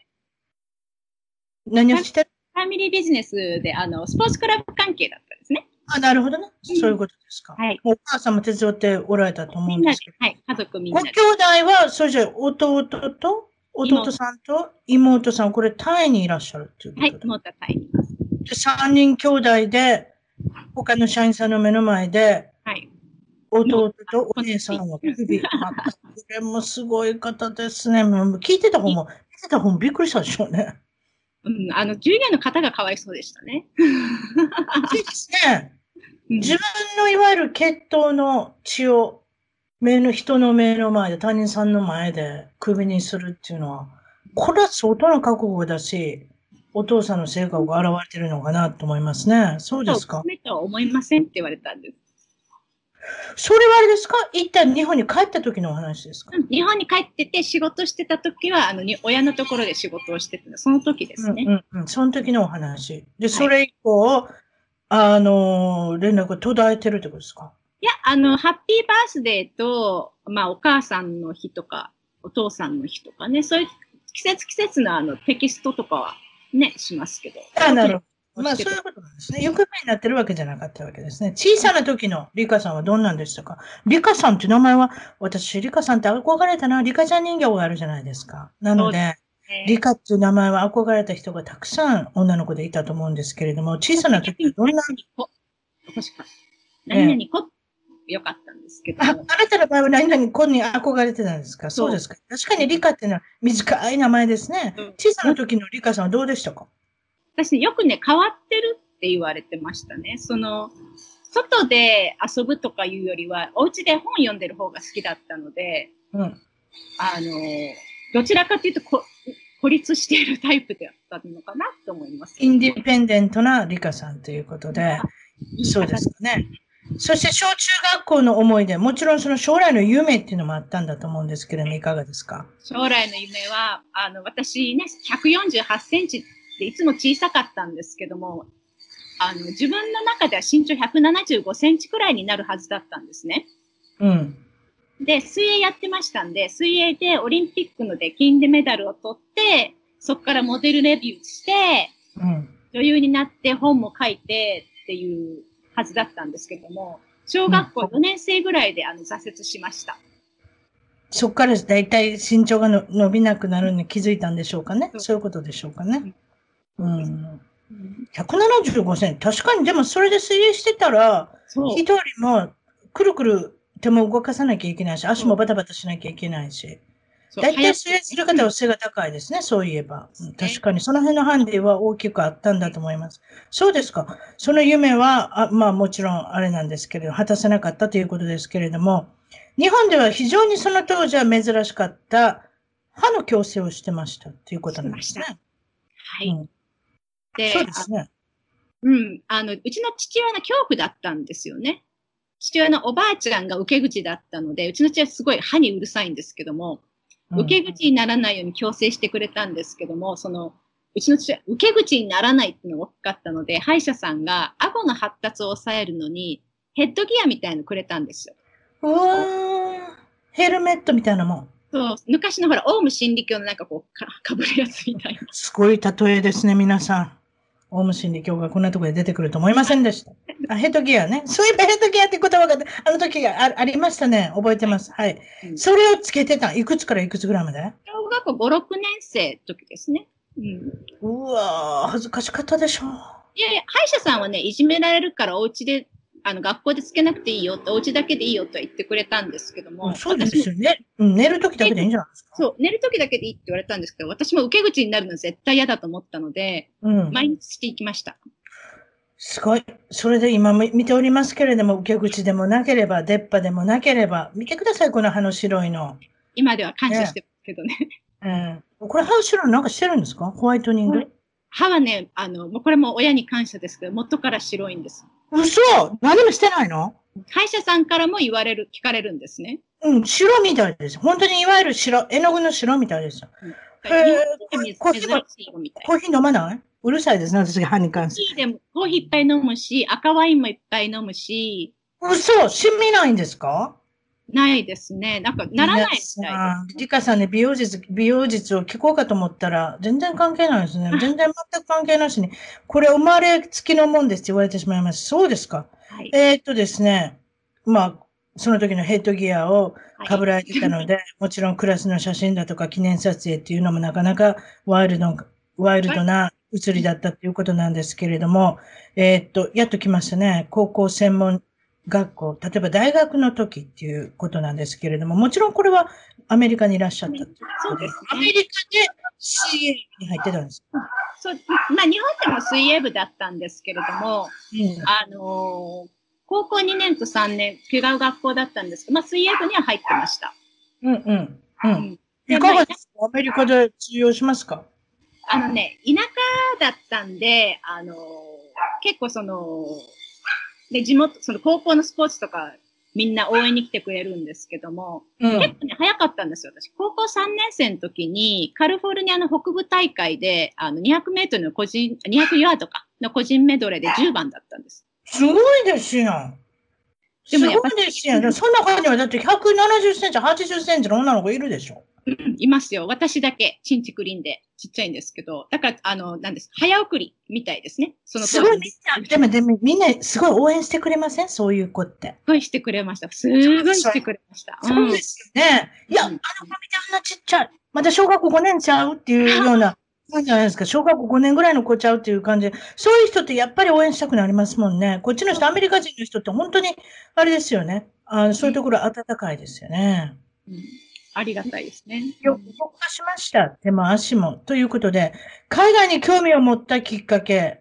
何をして？るファミリービジネスで、あの、スポーツクラブ関係だったんですね。あ、なるほどね。そういうことですか。はい。お母さんも手伝っておられたと思うんんですけど。、はい、家族みんなでご兄。弟は、それじゃあ弟と、弟さんと妹さん、これタイにいらっしゃるっていうこはい、とで。もうたいにいます。で三人兄弟で、他の社員さんの目の前で、はい。弟とお姉さんは首。これもすごい方ですね。もう聞いてた方も、聞いてた方もびっくりしたでしょうね。うん、あの、従業員の方がかわいそうでしたね。そうですね。うん自分のいわゆる血統の血を目の人の目の前で他人さんの前で首にするっていうのは、これは相当な覚悟だし、お父さんの性格が現れてるのかなと思いますね。そうですか。娘とは思いませんって言われたんです。それはあれですか？一旦日本に帰った時のお話ですか、うん日本に帰ってて仕事してた時は、あの、に親のところで仕事をしてたのその時ですね。うんうんうん。その時のお話。で、それ以降、あの、連絡が途絶えてるってことですか？いや、あの、ハッピーバースデーと、まあ、お母さんの日とか、お父さんの日とかね、そういう季節季節のあのテキストとかはね、しますけど。あなるほど。まあ、そういうことなんですね。行方になってるわけじゃなかったわけですね。小さな時のリカさんはどんなんでしたか？リカさんって名前は、私、リカさんって憧れたな。リカちゃん人形があるじゃないですか。なので、えーリカっていう名前は憧れた人がたくさん女の子でいたと思うんですけれども、小さな時はどんな、こ確か。何々こ、よかったんですけどあ、あも。なたの場合は何々子に憧れてたんですか？そうそうですか。確かにリカっていうのは短い名前ですねうん。小さな時のリカさんはどうでしたか？私ね、よくね、変わってるって言われてましたね。その、外で遊ぶとかいうよりは、お家で本読んでる方が好きだったので、うん。あの、どちらかというとこ、孤立しているタイプだったのかなと思います。インディペンデントなリカさんということで、そうですかね。そして小中学校の思い出、もちろんその将来の夢っていうのもあったんだと思うんですけれども、いかがですか？将来の夢は、あの、私ね、148センチっていつも小さかったんですけども、あの、自分の中では身長175センチくらいになるはずだったんですね。うん。で、水泳やってましたんで、水泳でオリンピックので金でメダルを取って、そこからモデルレビューして、うん。女優になって本も書いてっていうはずだったんですけども、小学校4年生ぐらいであの挫折しました。そこからだいたい身長がの伸びなくなるのに気づいたんでしょうかね？そういうことでしょうかね？うん。うん175センチ。確かに、でもそれで水泳してたら。一人もくるくる手も動かさなきゃいけないし、足もバタバタしなきゃいけないし。大体水泳する方は背が高いですね、そういえば。うん確かに、その辺のハンディは大きくあったんだと思います。そうですか。その夢は、あまあもちろんあれなんですけれど、果たせなかったということですけれども、日本では非常にその当時は珍しかった歯の矯正をしてましたということなんですね。はい。うんでそうですね。うん。あの、うちの父親の恐怖だったんですよね。父親のおばあちゃんが受け口だったので、うちの父親すごい歯にうるさいんですけども、うん受け口にならないように矯正してくれたんですけども、その、うちの父親、受け口にならないっていうのが大きかったので、歯医者さんが顎の発達を抑えるのに、ヘッドギアみたいのくれたんですよ。うわーヘルメットみたいなもん。そう、昔のほら、オウム真理教のなんかこう、かかぶるやつみたいな。すごい例えですね、皆さん。オウム真理教がこんなところで出てくると思いませんでした。あ、ヘッドギアね。そういえばヘッドギアって言葉があの時があありましたね。覚えてます。はい。うんそれをつけてた。いくつからいくつぐらいまで？小学校5、6年生の時ですね。うん。うわー、恥ずかしかったでしょう。いやいや、歯医者さんはね、いじめられるからお家で、あの、学校でつけなくていいよって、お家だけでいいよとは言ってくれたんですけども、そうですよね。うん寝る時だけでいいんじゃないですか？そう、寝る時だけでいいって言われたんですけど、私も受け口になるの絶対嫌だと思ったので、うん。毎日していきました。すごい。それで今見ておりますけれども、受け口でもなければ、出っ歯でもなければ、見てください、この歯の白いの。今では感謝してますけどね。うん。これ歯の白いのなんかしてるんですか？ホワイトニング、はい歯はね、あの、もうこれも親に感謝ですけど、元から白いんです。嘘何もしてないの？歯医者さんからも言われる、聞かれるんですね。うん、白みたいです。本当にいわゆる白、絵の具の白みたいですよ。へー。コーヒー飲まない？うるさいですね、私が歯に関して。コーヒーでも、コーヒーいっぱい飲むし、赤ワインもいっぱい飲むし、嘘染みないんですか？ないですね。なんか、ならないみたいです。あリカさんね、美容術、美容術を聞こうかと思ったら、全然関係ないですね。全然全く関係なしに、これ生まれつきのもんですって言われてしまいます。そうですか？はい。えーっとですね、まあ、その時のヘッドギアをはい被られてたので、もちろんクラスの写真だとか記念撮影っていうのもなかなかワイルド、ワイルドな写りだったということなんですけれども、えーっと、やっと来ましたね。高校専門学校、例えば大学の時っていうことなんですけれども、もちろんこれはアメリカにいらっしゃったっていうそうですアメね。リカで CA に入ってたんです。そう、まあ、日本でも水泳部だったんですけれども、うんあのー高校2年と3年、違う学校だったんですけど、まあ、水泳部には入ってました。うんうん。う。うんんいかがですか？アメリカで通用しますか？あのね、田舎だったんで、あの、結構その、で、地元、その高校のスポーツとか、みんな応援に来てくれるんですけども、うん。結構ね、早かったんですよ、私。高校3年生の時に、カリフォルニアの北部大会で、あの、200メートルの個人、200ヤードか、の個人メドレーで10番だったんです。すごいですよ。でもやっぱいですよ。その中にはだって170センチ、80センチの女の子いるでしょ。うんいますよ。私だけ、チンチクリンで、ちっちゃいんですけど、だから、あの、なんです、早送りみたいですね。そのすごいみんな、でも、でもみんなすごい応援してくれません？そういう子って。すごいしてくれました。すごいしてくれました。そうですよね。いや、あうんの子見てあんなちっちゃい。まだ小学校5年ちゃうっていうような感じじゃないですか。小学校5年ぐらいの子ちゃうっていう感じで。そういう人ってやっぱり応援したくなりますもんね。こっちの人、アメリカ人の人って本当に、あれですよね。あそういうところ温かいですよね。うんありがたいですね。よく動かしました。手も足も。ということで、海外に興味を持ったきっかけうん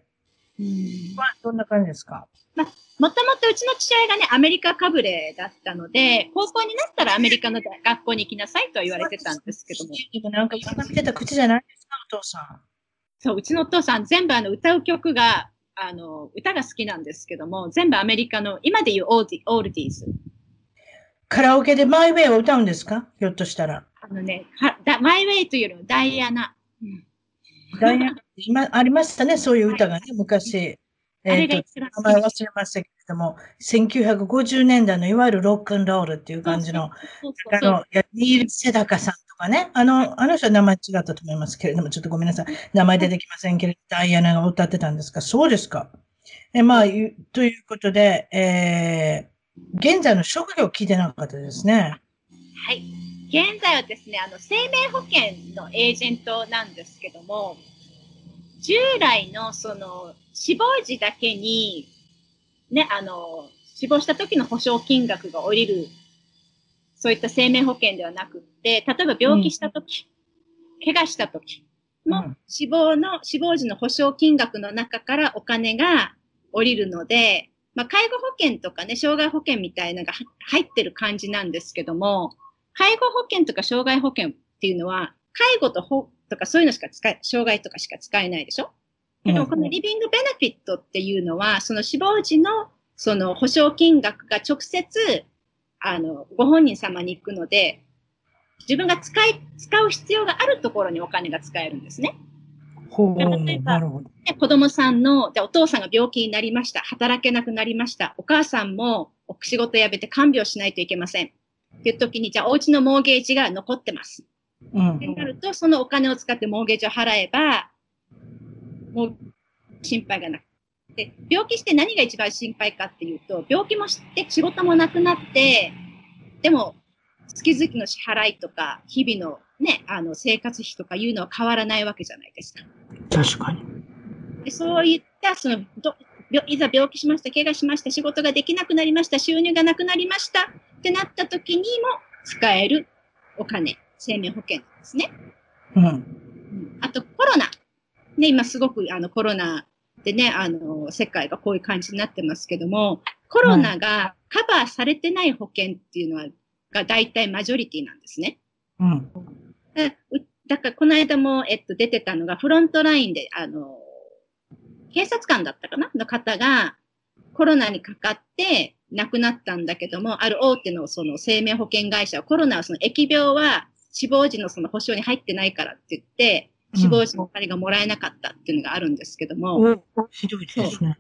はどんな感じですか？もともとうちの父親がね、アメリカかぶれだったので、高校になったらアメリカの学校に行きなさいとは言われてたんですけども。でもなんか今見てた口じゃないですか、お父さん。そう、うちのお父さん全部あの歌う曲が、あの、歌が好きなんですけども、全部アメリカの、今で言うオーディオールディーズ。カラオケでマイウェイを歌うんですか？ひょっとしたら。あのね、はだマイウェイというよりもダイアナ。うんダイアナ今ありましたね、そういう歌がね、昔。えっと、一番好き名前忘れましたけれども、1950年代のいわゆるロックンロールっていう感じの、あの、ニール・セダカさんとかね、あの、あの人は名前違ったと思いますけれども、ちょっとごめんなさい。名前出てきませんけれど、ダイアナが歌ってたんですか？そうですか。え、まあ、ということで、えー、現在の職業聞いてなかったですね。はい。現在はですね、あの、生命保険のエージェントなんですけども、従来のその、死亡時だけに、ね、あの、死亡した時の保証金額が下りる、そういった生命保険ではなくって、例えば病気した時、怪我した時のうん。死亡の、死亡時の保証金額の中からお金が降りるので、まあ、介護保険とかね、障害保険みたいなのがは入ってる感じなんですけども、介護保険とか障害保険っていうのは、介護とほとかそういうのしか使え、障害とかしか使えないでしょ？でもこのリビングベネフィットっていうのは、その死亡時のその保証金額が直接、あの、ご本人様に行くので、自分が使い、使う必要があるところにお金が使えるんですね。ほう、例えば子供さんの、でお父さんが病気になりました。働けなくなりました。お母さんもお仕事辞めて看病しないといけません。っていう時に、じゃあお家のモーゲージが残ってます。うんってなると、そのお金を使ってモーゲージを払えば、もう心配がなくて、病気して何が一番心配かっていうと、病気もして仕事もなくなって、でも、月々の支払いとか、日々のね、あの生活費とかいうのは変わらないわけじゃないですか。確かに。でそういった、その、ど病いざ病気しました、怪我しました、仕事ができなくなりました、収入がなくなりましたってなった時にも使えるお金、生命保険ですね。うん。うんあとコロナ。ね、今すごくあのコロナでね、あの、世界がこういう感じになってますけども、コロナがカバーされてない保険っていうのは、が大体マジョリティなんですね。うん。だから、この間も、えっと、出てたのが、フロントラインで、あの、警察官だったかなの方が、コロナにかかって亡くなったんだけども、ある大手のその生命保険会社は、コロナはその疫病は死亡時のその保証に入ってないからって言って、死亡時のお金がもらえなかったっていうのがあるんですけども、おひどいですね。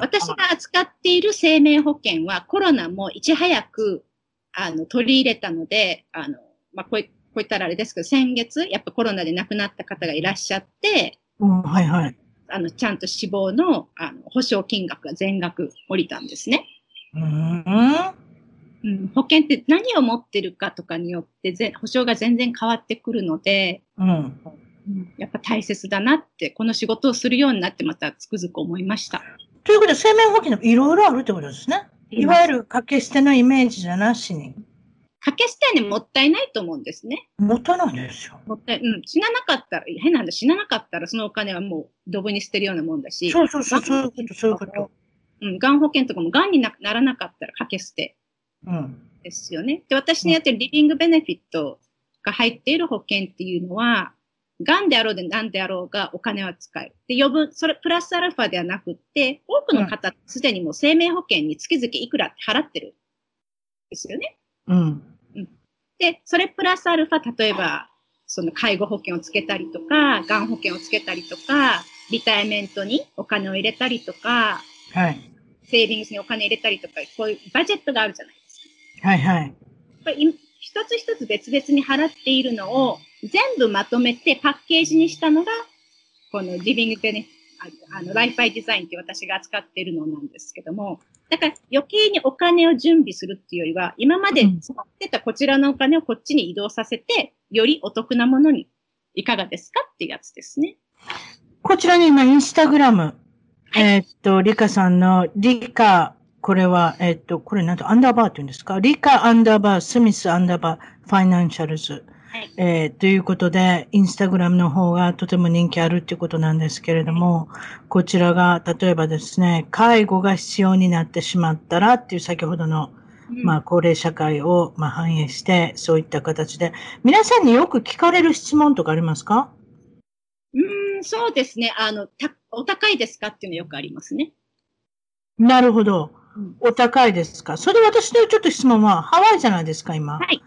私が扱っている生命保険はコロナもいち早くあの取り入れたので、あの、まあ、こういこういったらあれですけど、先月、やっぱコロナで亡くなった方がいらっしゃって、うん、はいはい。あの、ちゃんと死亡の、あの、保証金額が全額降りたんですね。うーん。うん、保険って何を持ってるかとかによってぜ、保証が全然変わってくるので、うん。やっぱ大切だなって、この仕事をするようになってまたつくづく思いました。ということで、生命保険もいろいろあるってことですね。いわゆる掛け捨てのイメージじゃなしに。掛け捨てにもったいないと思うんですね。もたないですよ。もったい、うん、死ななかったら、変なんだ、死ななかったらそのお金はもうドブに捨てるようなもんだし、そうそうそう、そういうこと、そういうこと。うん、がん保険とかもがんになならなかったら掛け捨てうん。ですよね。で、私のやってるリビングベネフィットが入っている保険っていうのは、癌であろうで何であろうがお金は使える。で、余分、それプラスアルファではなくって、多くの方、すでにもう生命保険に月々いくらって払ってる。ですよね。うん。うん。で、それプラスアルファ、例えば、その介護保険をつけたりとか、がん保険をつけたりとか、リタイメントにお金を入れたりとか、はい。セービングスにお金入れたりとか、こういうバジェットがあるじゃないですか。はいはい。これ一つ一つ別々に払っているのを全部まとめてパッケージにしたのが、このリビングでね、あの、ライフバイデザインって私が扱っているのなんですけども、だから余計にお金を準備するっていうよりは、今まで使ってたこちらのお金をこっちに移動させて、よりお得なものにいかがですかっていうやつですね。こちらに今、インスタグラム、はい、えー、っと、リカさんの、リカ、これは、えー、っと、これなんとアンダーバーって言うんですか？リカアンダーバー、スミスアンダーバー、ファイナンシャルズ。はい、えー、ということで、インスタグラムの方がとても人気あるっていうことなんですけれども、こちらが、例えばですね、介護が必要になってしまったらっていう先ほどの、まあ、高齢社会を、まあ、反映して、そういった形で、皆さんによく聞かれる質問とかありますか？うん、そうですね。あの、た、お高いですかっていうのよくありますね。なるほど。お高いですか。それで私のちょっと質問は、ハワイじゃないですか、今。はい。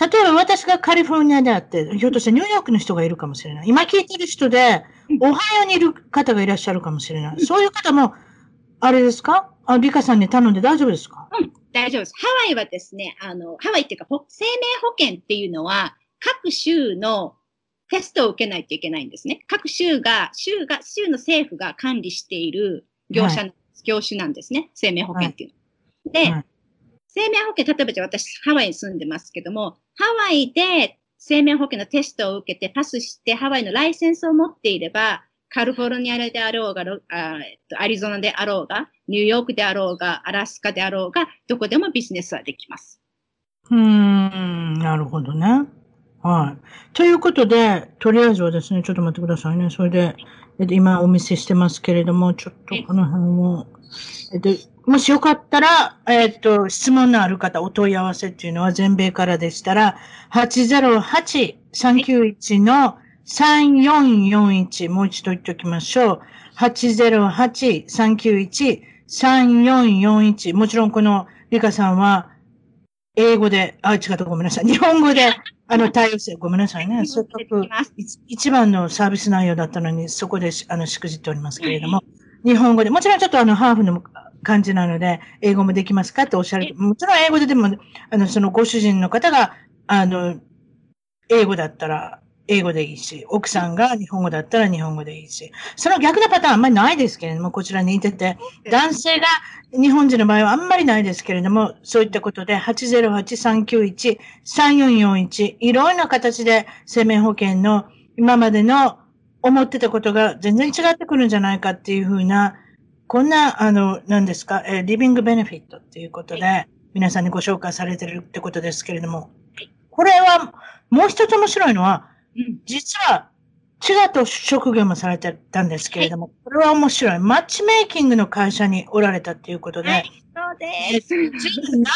例えば私がカリフォルニアであって、ひょっとしてニューヨークの人がいるかもしれない。今聞いてる人で、オハイオにいる方がいらっしゃるかもしれない。そういう方も、あれですか？あ、リカさんに頼んで大丈夫ですか？うん、大丈夫です。ハワイはですね、あの、ハワイっていうか、生命保険っていうのは、各州のテストを受けないといけないんですね。各州が、州が、州の政府が管理している業者、はい、業種なんですね。生命保険っていうの。はい、で、はい、生命保険、例えばじゃあ私ハワイに住んでますけども、ハワイで生命保険のテストを受けてパスしてハワイのライセンスを持っていれば、カリフォルニアであろうが、あえっと、アリゾナであろうが、ニューヨークであろうが、アラスカであろうが、どこでもビジネスはできます。うーん、なるほどね。はい。ということで、とりあえずはですね、ちょっと待ってくださいね。それで、えっと、今お見せしてますけれども、ちょっとこの辺を、えっと、もしよかったら、えっと、質問のある方、お問い合わせっていうのは全米からでしたら、808-391の3441、もう一度言っておきましょう。808-391-3441。もちろんこのリカさんは、英語で、あ、違った、ごめんなさい。日本語で、あの、対応して、ごめんなさいね。せっかく、一番のサービス内容だったのに、そこで、あの、しくじっておりますけれども、日本語で、もちろんちょっとあの、ハーフの感じなので、英語もできますかっておっしゃる。もちろん英語ででも、あの、そのご主人の方が、あの、英語だったら、英語でいいし、奥さんが日本語だったら日本語でいいし、その逆のパターンあんまりないですけれども、こちらにいてて、男性が日本人の場合はあんまりないですけれども、そういったことで、808-391-3441、いろんな形で生命保険の今までの思ってたことが全然違ってくるんじゃないかっていうふうな、こんな、あの、何ですか、えリビングベネフィットっていうことで、皆さんにご紹介されてるってことですけれども、これは、もう一つ面白いのは、実は違った職業もされてたんですけれども、はい、これは面白い。マッチメイキングの会社におられたっていうことで、はい、そうです。長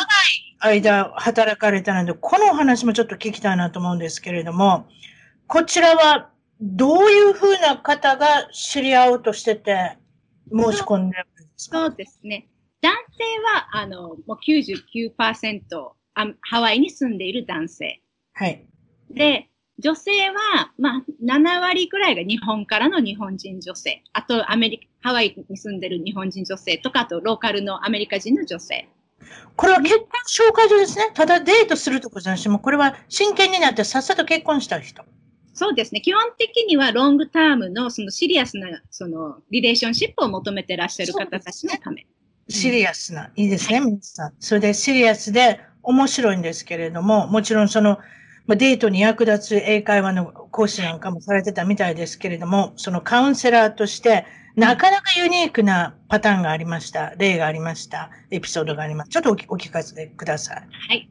い間働かれたので、このお話もちょっと聞きたいなと思うんですけれども、こちらはどういうふうな方が知り合おうとしてて申し込んでるんですか？そうですね。男性は、あの、もう99%ハワイに住んでいる男性。はい。で、女性は、まあ、7割くらいが日本からの日本人女性。あと、アメリカ、ハワイに住んでる日本人女性とか、あと、ローカルのアメリカ人の女性。これは結婚紹介所ですね。ただデートするとこじゃなくても、これは真剣になってさっさと結婚した人。そうですね。基本的にはロングタームのそのシリアスなそのリレーションシップを求めてらっしゃる方たちのため。ね、シリアスな、いいですね、皆さん。それでシリアスで面白いんですけれども、もちろんそのまあ、デートに役立つ英会話の講師なんかもされてたみたいですけれども、そのカウンセラーとして、なかなかユニークなパターンがありました。例がありました。エピソードがあります。ちょっとお聞かせください。はい。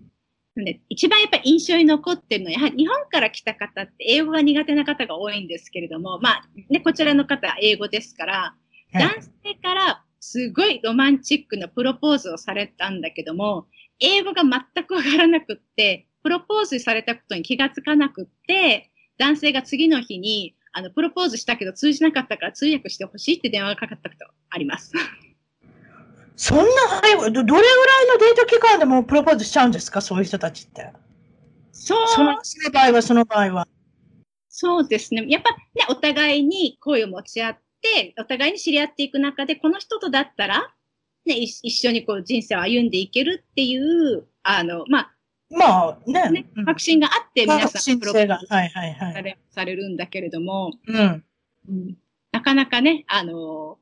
で一番やっぱり印象に残ってるのは、やはり日本から来た方って英語が苦手な方が多いんですけれども、まあ、ね、こちらの方は英語ですから、はい、男性からすごいロマンチックなプロポーズをされたんだけども、英語が全くわからなくって、プロポーズされたことに気がつかなくって、男性が次の日に、あの、プロポーズしたけど通じなかったから通訳してほしいって電話がかかったことあります。そんな早い、どどれぐらいのデート期間でもプロポーズしちゃうんですか？そういう人たちって。そう、その場合は、その場合は。そうですね。やっぱね、お互いに声を持ち合って、お互いに知り合っていく中で、この人とだったら、ね、一一緒にこう人生を歩んでいけるっていう、あの、まあ、まあね。ねうん、確信があって皆確さん信プロポーズ性が。はいはいはい。されされるんだけれども、うん。うんなかなかね、あの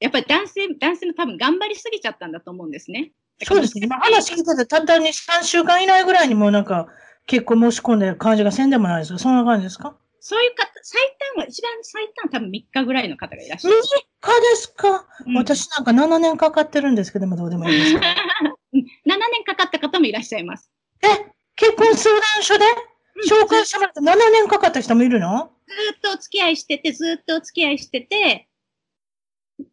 やっぱり男性、男性も多分頑張りすぎちゃったんだと思うんですね。そうですね。今話聞いてたたったに3週間以内ぐらいにもうなんか結婚申し込んでる感じがせんでもないですかそんな感じですか？そういう方、最短は、一番最短は多分3日ぐらいの方がいらっしゃ ?3 る。日ですか、うん私なんか7年かかってるんですけども、どうでもいいですかうん7年かかった方もいらっしゃいます。え結婚相談所で？紹介してもらって7年かかった人もいるの？ずーっとお付き合いしてて、ずーっとお付き合いしてて、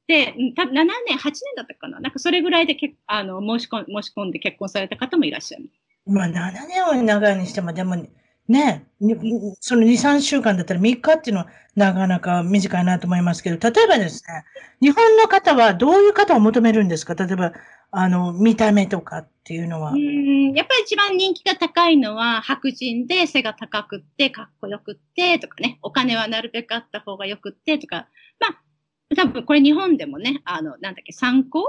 で、うん多分7年、8年だったかな。なんかそれぐらいでけあの申し込ん申し込んで結婚された方もいらっしゃる。まあ7年は長いにしても、でもね、にその2、3週間だったら3日っていうのはなかなか短いなと思いますけど、例えばですね、日本の方はどういう方を求めるんですか？例えば、あの、見た目とかっていうのはう。んやっぱり一番人気が高いのは白人で背が高くって、かっこよくってとかね、お金はなるべくあった方がよくってとか、まあ、多分これ日本でもね、あの、なんだっけ、参考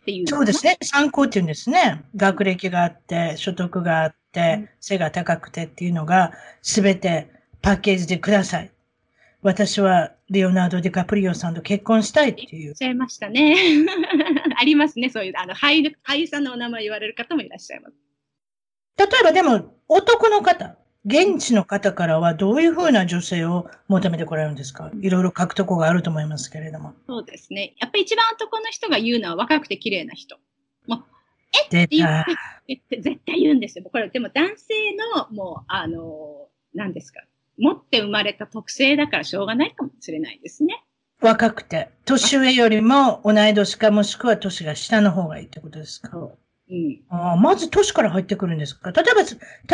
っていうそうですね。参考っていうんですね。学歴があって、所得があって、背が高くてっていうのが、すべてパッケージでください。私はレオナルド・ディカプリオさんと結婚したいっていうおっ。しゃいましたね。ありますね、そういう、あの、俳優、俳優さんのお名前言われる方もいらっしゃいます。例えばでも、男の方、現地の方からはどういうふうな女性を求めてこられるんですか？いろいろ書くとこがあると思いますけれども。そうですね。やっぱり一番男の人が言うのは若くて綺麗な人。出って言たっ。て言って絶対言うんですよ。これ、でも男性の、もう、あの、何ですか？持って生まれた特性だからしょうがないかもしれないですね。若くて、年上よりも同い年かもしくは年が下の方がいいってことですか？う。ん。ああまず年から入ってくるんですか？例えば、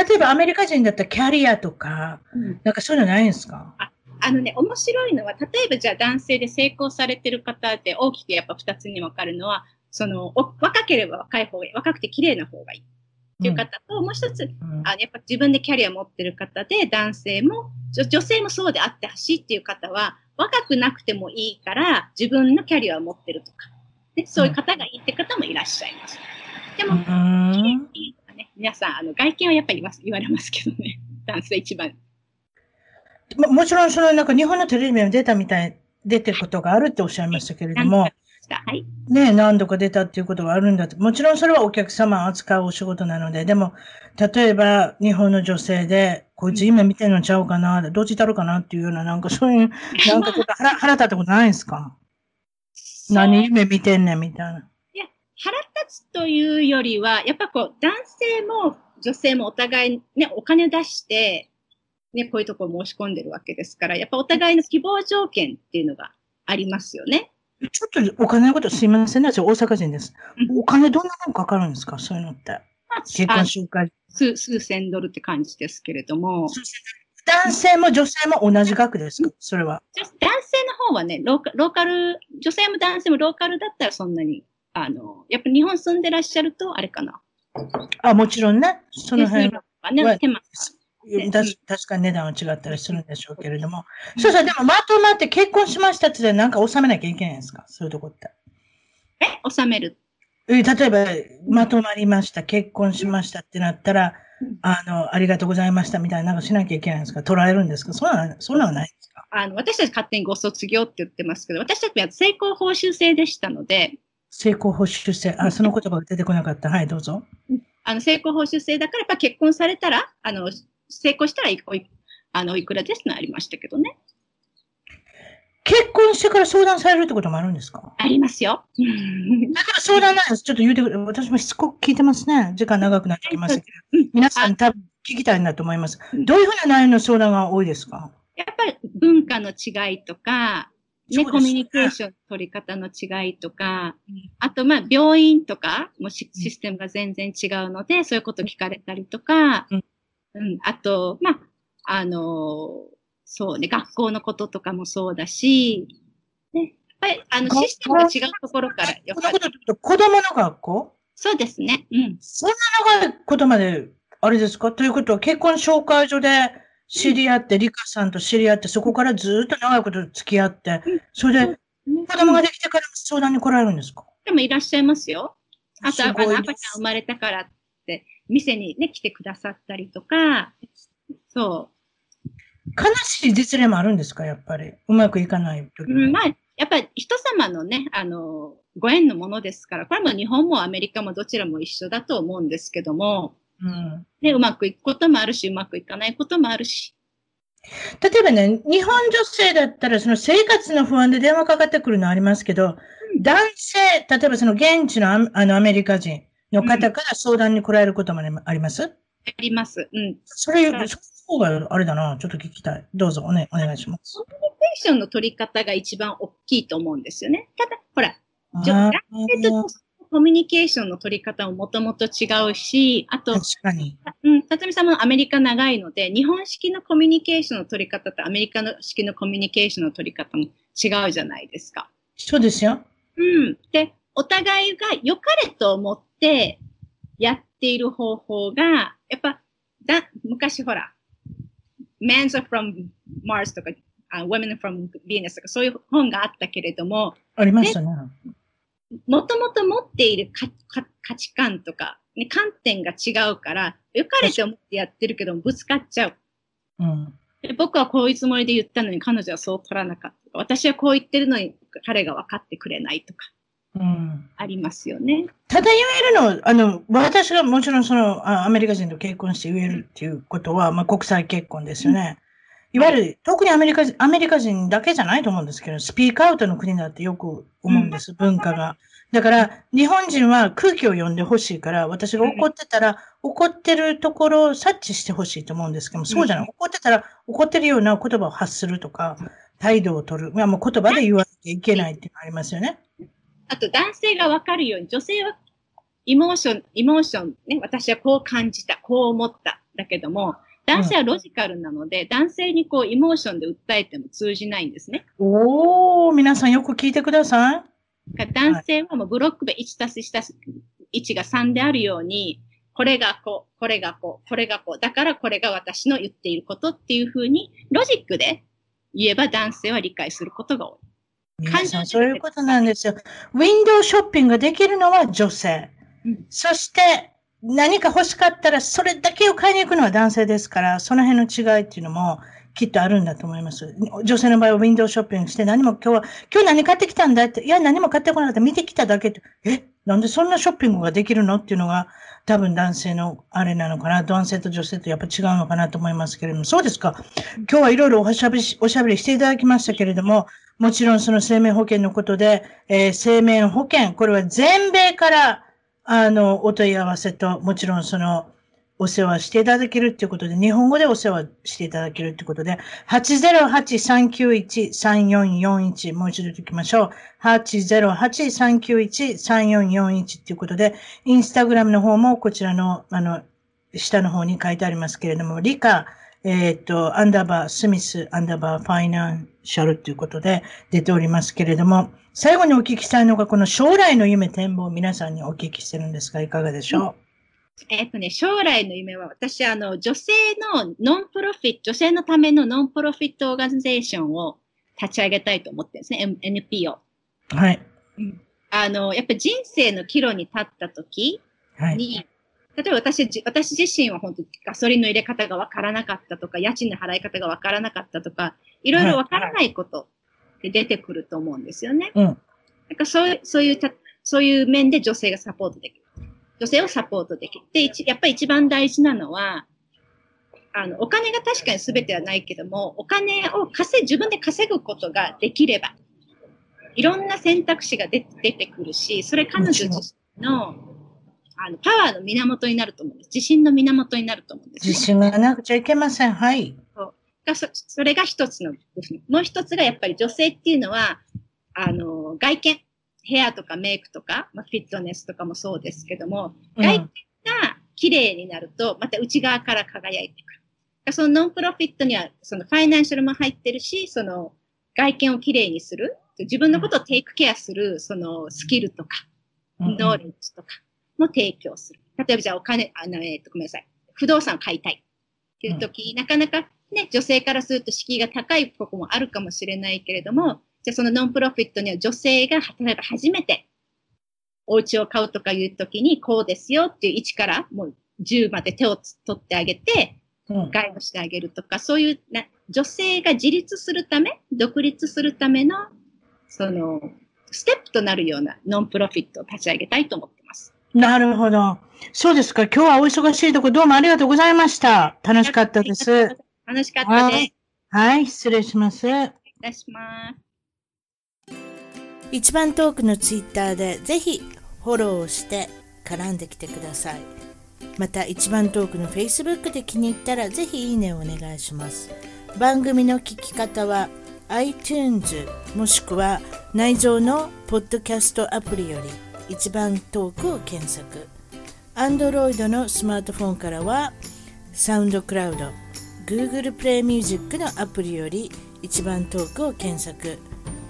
例えばアメリカ人だったらキャリアとか、なんかそういうのないんですか？あのね、面白いのは、例えばじゃあ男性で成功されてる方って大きくやっぱ二つに分かるのは、その、お若ければ若い方がいい、若くて綺麗な方がいいっていう方と、もう一つ、うん。あのやっぱ自分でキャリア持ってる方で、男性も、女女性もそうであってほしいっていう方は、若くなくてもいいから、自分のキャリアを持ってるとか、ね、そういう方がいいって方もいらっしゃいます。でうも、綺麗んいいとかね、皆さん、あの外見はやっぱり言言われますけどね、男性一番。ももちろん、そのなんか日本のテレビにも出たみたい、出てることがあるっておっしゃいましたけれども、はい。ね、何度か出たっていうことがあるんだって。もちろんそれはお客様を扱うお仕事なので、でも、例えば日本の女性で、こいつ夢見てんのちゃうかな、どっちだろうかなっていうような、なんかそういう、なんかちょっと腹腹立ったことないんですか？何夢見てんねんみたいな。腹立つというよりは、やっぱこう、男性も女性もお互いね、お金出して、ね、こういうとこ申し込んでるわけですから、やっぱお互いの希望条件っていうのがありますよね。ちょっとお金のことすいませんね。私大阪人です。うんお金どんなもんかかるんですか？そういうのって。結婚あ紹介。数数千ドルって感じですけれども、男性も女性も同じ額ですか？それは。女男性の方はねローカ、ローカル、女性も男性もローカルだったらそんなに、あの、やっぱ日本住んでらっしゃると、あれかな。あ、もちろんね。その辺手数料とかね、は手間確かに値段は違ったりするんでしょうけれども。そうそう、でもまとまって結婚しましたって言ったらなんか納めなきゃいけないんですか？そういうとこって。え、納める。え例えば、まとまりました、結婚しましたってなったらうん、あの、ありがとうございましたみたいななんかしなきゃいけないんですか？取られるんですか？そんなの、そんなのないんですか？あの、私たち勝手にご卒業って言ってますけど、私たちは成功報酬制でしたので、成功報酬制？あ、その言葉が出てこなかった。はい、どうぞ。あの、成功報酬制だから、やっぱ結婚されたら、あの、成功したらいおい、あの、おいくらですのありましたけどね。結婚してから相談されるってこともあるんですか？ありますよ。例えば相談なんです。ちょっと言うてくれ。私もしつこく聞いてますね。時間長くなってきましたけど。うん皆さん多分聞きたいなと思います。うんどういうふうな内容の相談が多いですか？やっぱり文化の違いとか、ね、コミュニケーションの取り方の違いとか、あと、まあ、病院とかもシシステムが全然違うので、そういうこと聞かれたりとか、うんうん、あと、まあ、あのそうね、学校のこととかもそうだし、ね、やっぱりあのシステムが違うところからよかった。子供の学校？そうですね。うん。そんな長いことまで、あれですか？ということは、結婚紹介所で知り合って、リカさんと知り合って、そこからずっと長いこと付き合って、それでね子供ができてから相談に来られるんですか？でもいらっしゃいますよ。あと、あの赤ちゃん生まれたから店にね、来てくださったりとか、そ悲しい実例もあるんですか？やっぱり。うまくいかない時う。うん、まあ、やっぱり人様のね、あの、ご縁のものですから、これはもう日本もアメリカもどちらも一緒だと思うんですけども、うん。ね、うまくいくこともあるし、うまくいかないこともあるし。例えばね、日本女性だったら、その生活の不安で電話かかってくるのありますけど、男性、例えばその現地のアあのアメリカ人の方から相談に来られることもあります、あります。うん。それ、はいその方があれだな。ちょっと聞きたい。どうぞお,、ね、お願いします。コミュニケーションの取り方が一番大きいと思うんですよね。ただ、ほら、女性のコミュニケーションの取り方ももともと違うし、あと確、かに。うん、辰巳さんもアメリカ長いので、日本式のコミュニケーションの取り方とアメリカの式のコミュニケーションの取り方も違うじゃないですか。そうですよ。うん。で、お互いが良かれと思ってやっている方法が、やっぱ、だ昔ほら、Men's are from Mars とか、あ Women are from Venus とかそういう本があったけれども、ありましたね。もともと持っているかか価値観とか、ね、観点が違うから、良かれと思ってやってるけどもぶつかっちゃう。うん。で僕はこういうつもりで言ったのに彼女はそう取らなかった。私はこう言ってるのに彼が分かってくれないとか、うん。ありますよね。ただ言えるの、あの、私がもちろんその、あアメリカ人と結婚して言えるっていうことは、まあ国際結婚ですよね。いわゆる、特にアメリカ人、アメリカ人だけじゃないと思うんですけど、スピークアウトの国だってよく思うんです、文化が。だから、日本人は空気を読んでほしいから、私が怒ってたら、怒ってるところを察知してほしいと思うんですけども、そうじゃない。怒ってたら、怒ってるような言葉を発するとか、態度を取る。いや、もう言葉で言わなきゃいけないっていうのがありますよね。あと男性が分かるように、女性はイモーション、イモーション、ね、私はこう感じた、こう思った。だけども、男性はロジカルなので、男性にこうイモーションで訴えても通じないんですね。おー、皆さんよく聞いてください。男性はもうブロックで1たす1たす1が3であるように、これがこう、これがこう、これがこう、だからこれが私の言っていることっていうふうに、ロジックで言えば男性は理解することが多い。皆さん、そういうことなんですよ。ウィンドウショッピングができるのは女性。うんそして、何か欲しかったら、それだけを買いに行くのは男性ですから、その辺の違いっていうのも、きっとあるんだと思います。女性の場合はウィンドウショッピングして、何も今日は、今日何買ってきたんだって、いや、何も買ってこなかった、見てきただけって、え、なんでそんなショッピングができるのっていうのが、多分男性のあれなのかな、男性と女性とやっぱ違うのかなと思いますけれども、そうですか。今日はいろいろおしゃべりし、おしゃべりしていただきましたけれども、もちろんその生命保険のことで、えー生命保険、これは全米から、あの、お問い合わせと、もちろんその、お世話していただけるっていうことで、日本語でお世話していただけるっていうことで、808-391-3441、もう一度言っておきましょう。808-391-3441っていうことで、インスタグラムの方もこちらの、あの、下の方に書いてありますけれども、理科、えっ、と、アンダーバー、スミス、アンダーバー、ファイナンシャルということで出ておりますけれども、最後にお聞きしたいのが、この将来の夢展望を皆さんにお聞きしてるんですが、いかがでしょえっ、とね、将来の夢は、私、あの、女性のノンプロフィット、女性のためのノンプロフィットオーガニゼーションを立ち上げたいと思ってるんですね、M- NPO。うはい。あの、やっぱり人生の岐路に立った時はい。に、例えば私じ、私自身は本当ガソリンの入れ方がわからなかったとか、家賃の払い方がわからなかったとか、いろいろわからないことって出てくると思うんですよね。うん。なんかそういう、そういうた、そういう面で女性がサポートできる。女性をサポートできる。で、一やっぱり一番大事なのは、あの、お金が確かに全てはないけども、お金を稼い、自分で稼ぐことができれば、いろんな選択肢が出出てくるし、それ彼女自身の、あの、パワーの源になると思うんです。自信の源になると思うんです、ね。自信がなくちゃいけません。はい。がそそれが一つの。もう一つがやっぱり女性っていうのは、あの、外見、ヘアとかメイクとか、まあ、フィットネスとかもそうですけども、うん外見が綺麗になると、また内側から輝いてくる。そのノンプロフィットには、そのファイナンシャルも入ってるし、その外見をきれいにする、自分のことをテイクケアする、そのスキルとか、ノーレッジとかも提供する。例えばじゃあお金、あの、えっ、ー、と、ごめんなさい。不動産を買いたいっていう時、うん、なかなかね、女性からすると敷居が高いとこもあるかもしれないけれども、じゃあそのノンプロフィットには女性が、例えば初めてお家を買うとかいう時にこうですよっていう1からもう10まで手を取ってあげて、ガイドしてあげるとか、そういうな女性が自立するため、独立するための、その、ステップとなるようなノンプロフィットを立ち上げたいと思って。なるほど。そうですか。今日はお忙しいとこどうもありがとうございました。楽しかったです。楽しかったです。はい、失礼します。いたします。一番トークのツイッターでぜひフォローして絡んできてください。また一番トークの Facebook で気に入ったらぜひいいねをお願いします。番組の聞き方は iTunes もしくは内蔵のポッドキャストアプリより一番トークを検索。Android のスマートフォンからはサウンドクラウド、Google プレイミュージックのアプリより一番トークを検索。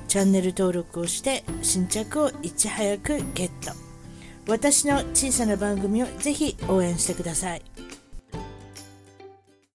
チャンネル登録をして新着をいち早くゲット。私の小さな番組をぜひ応援してください。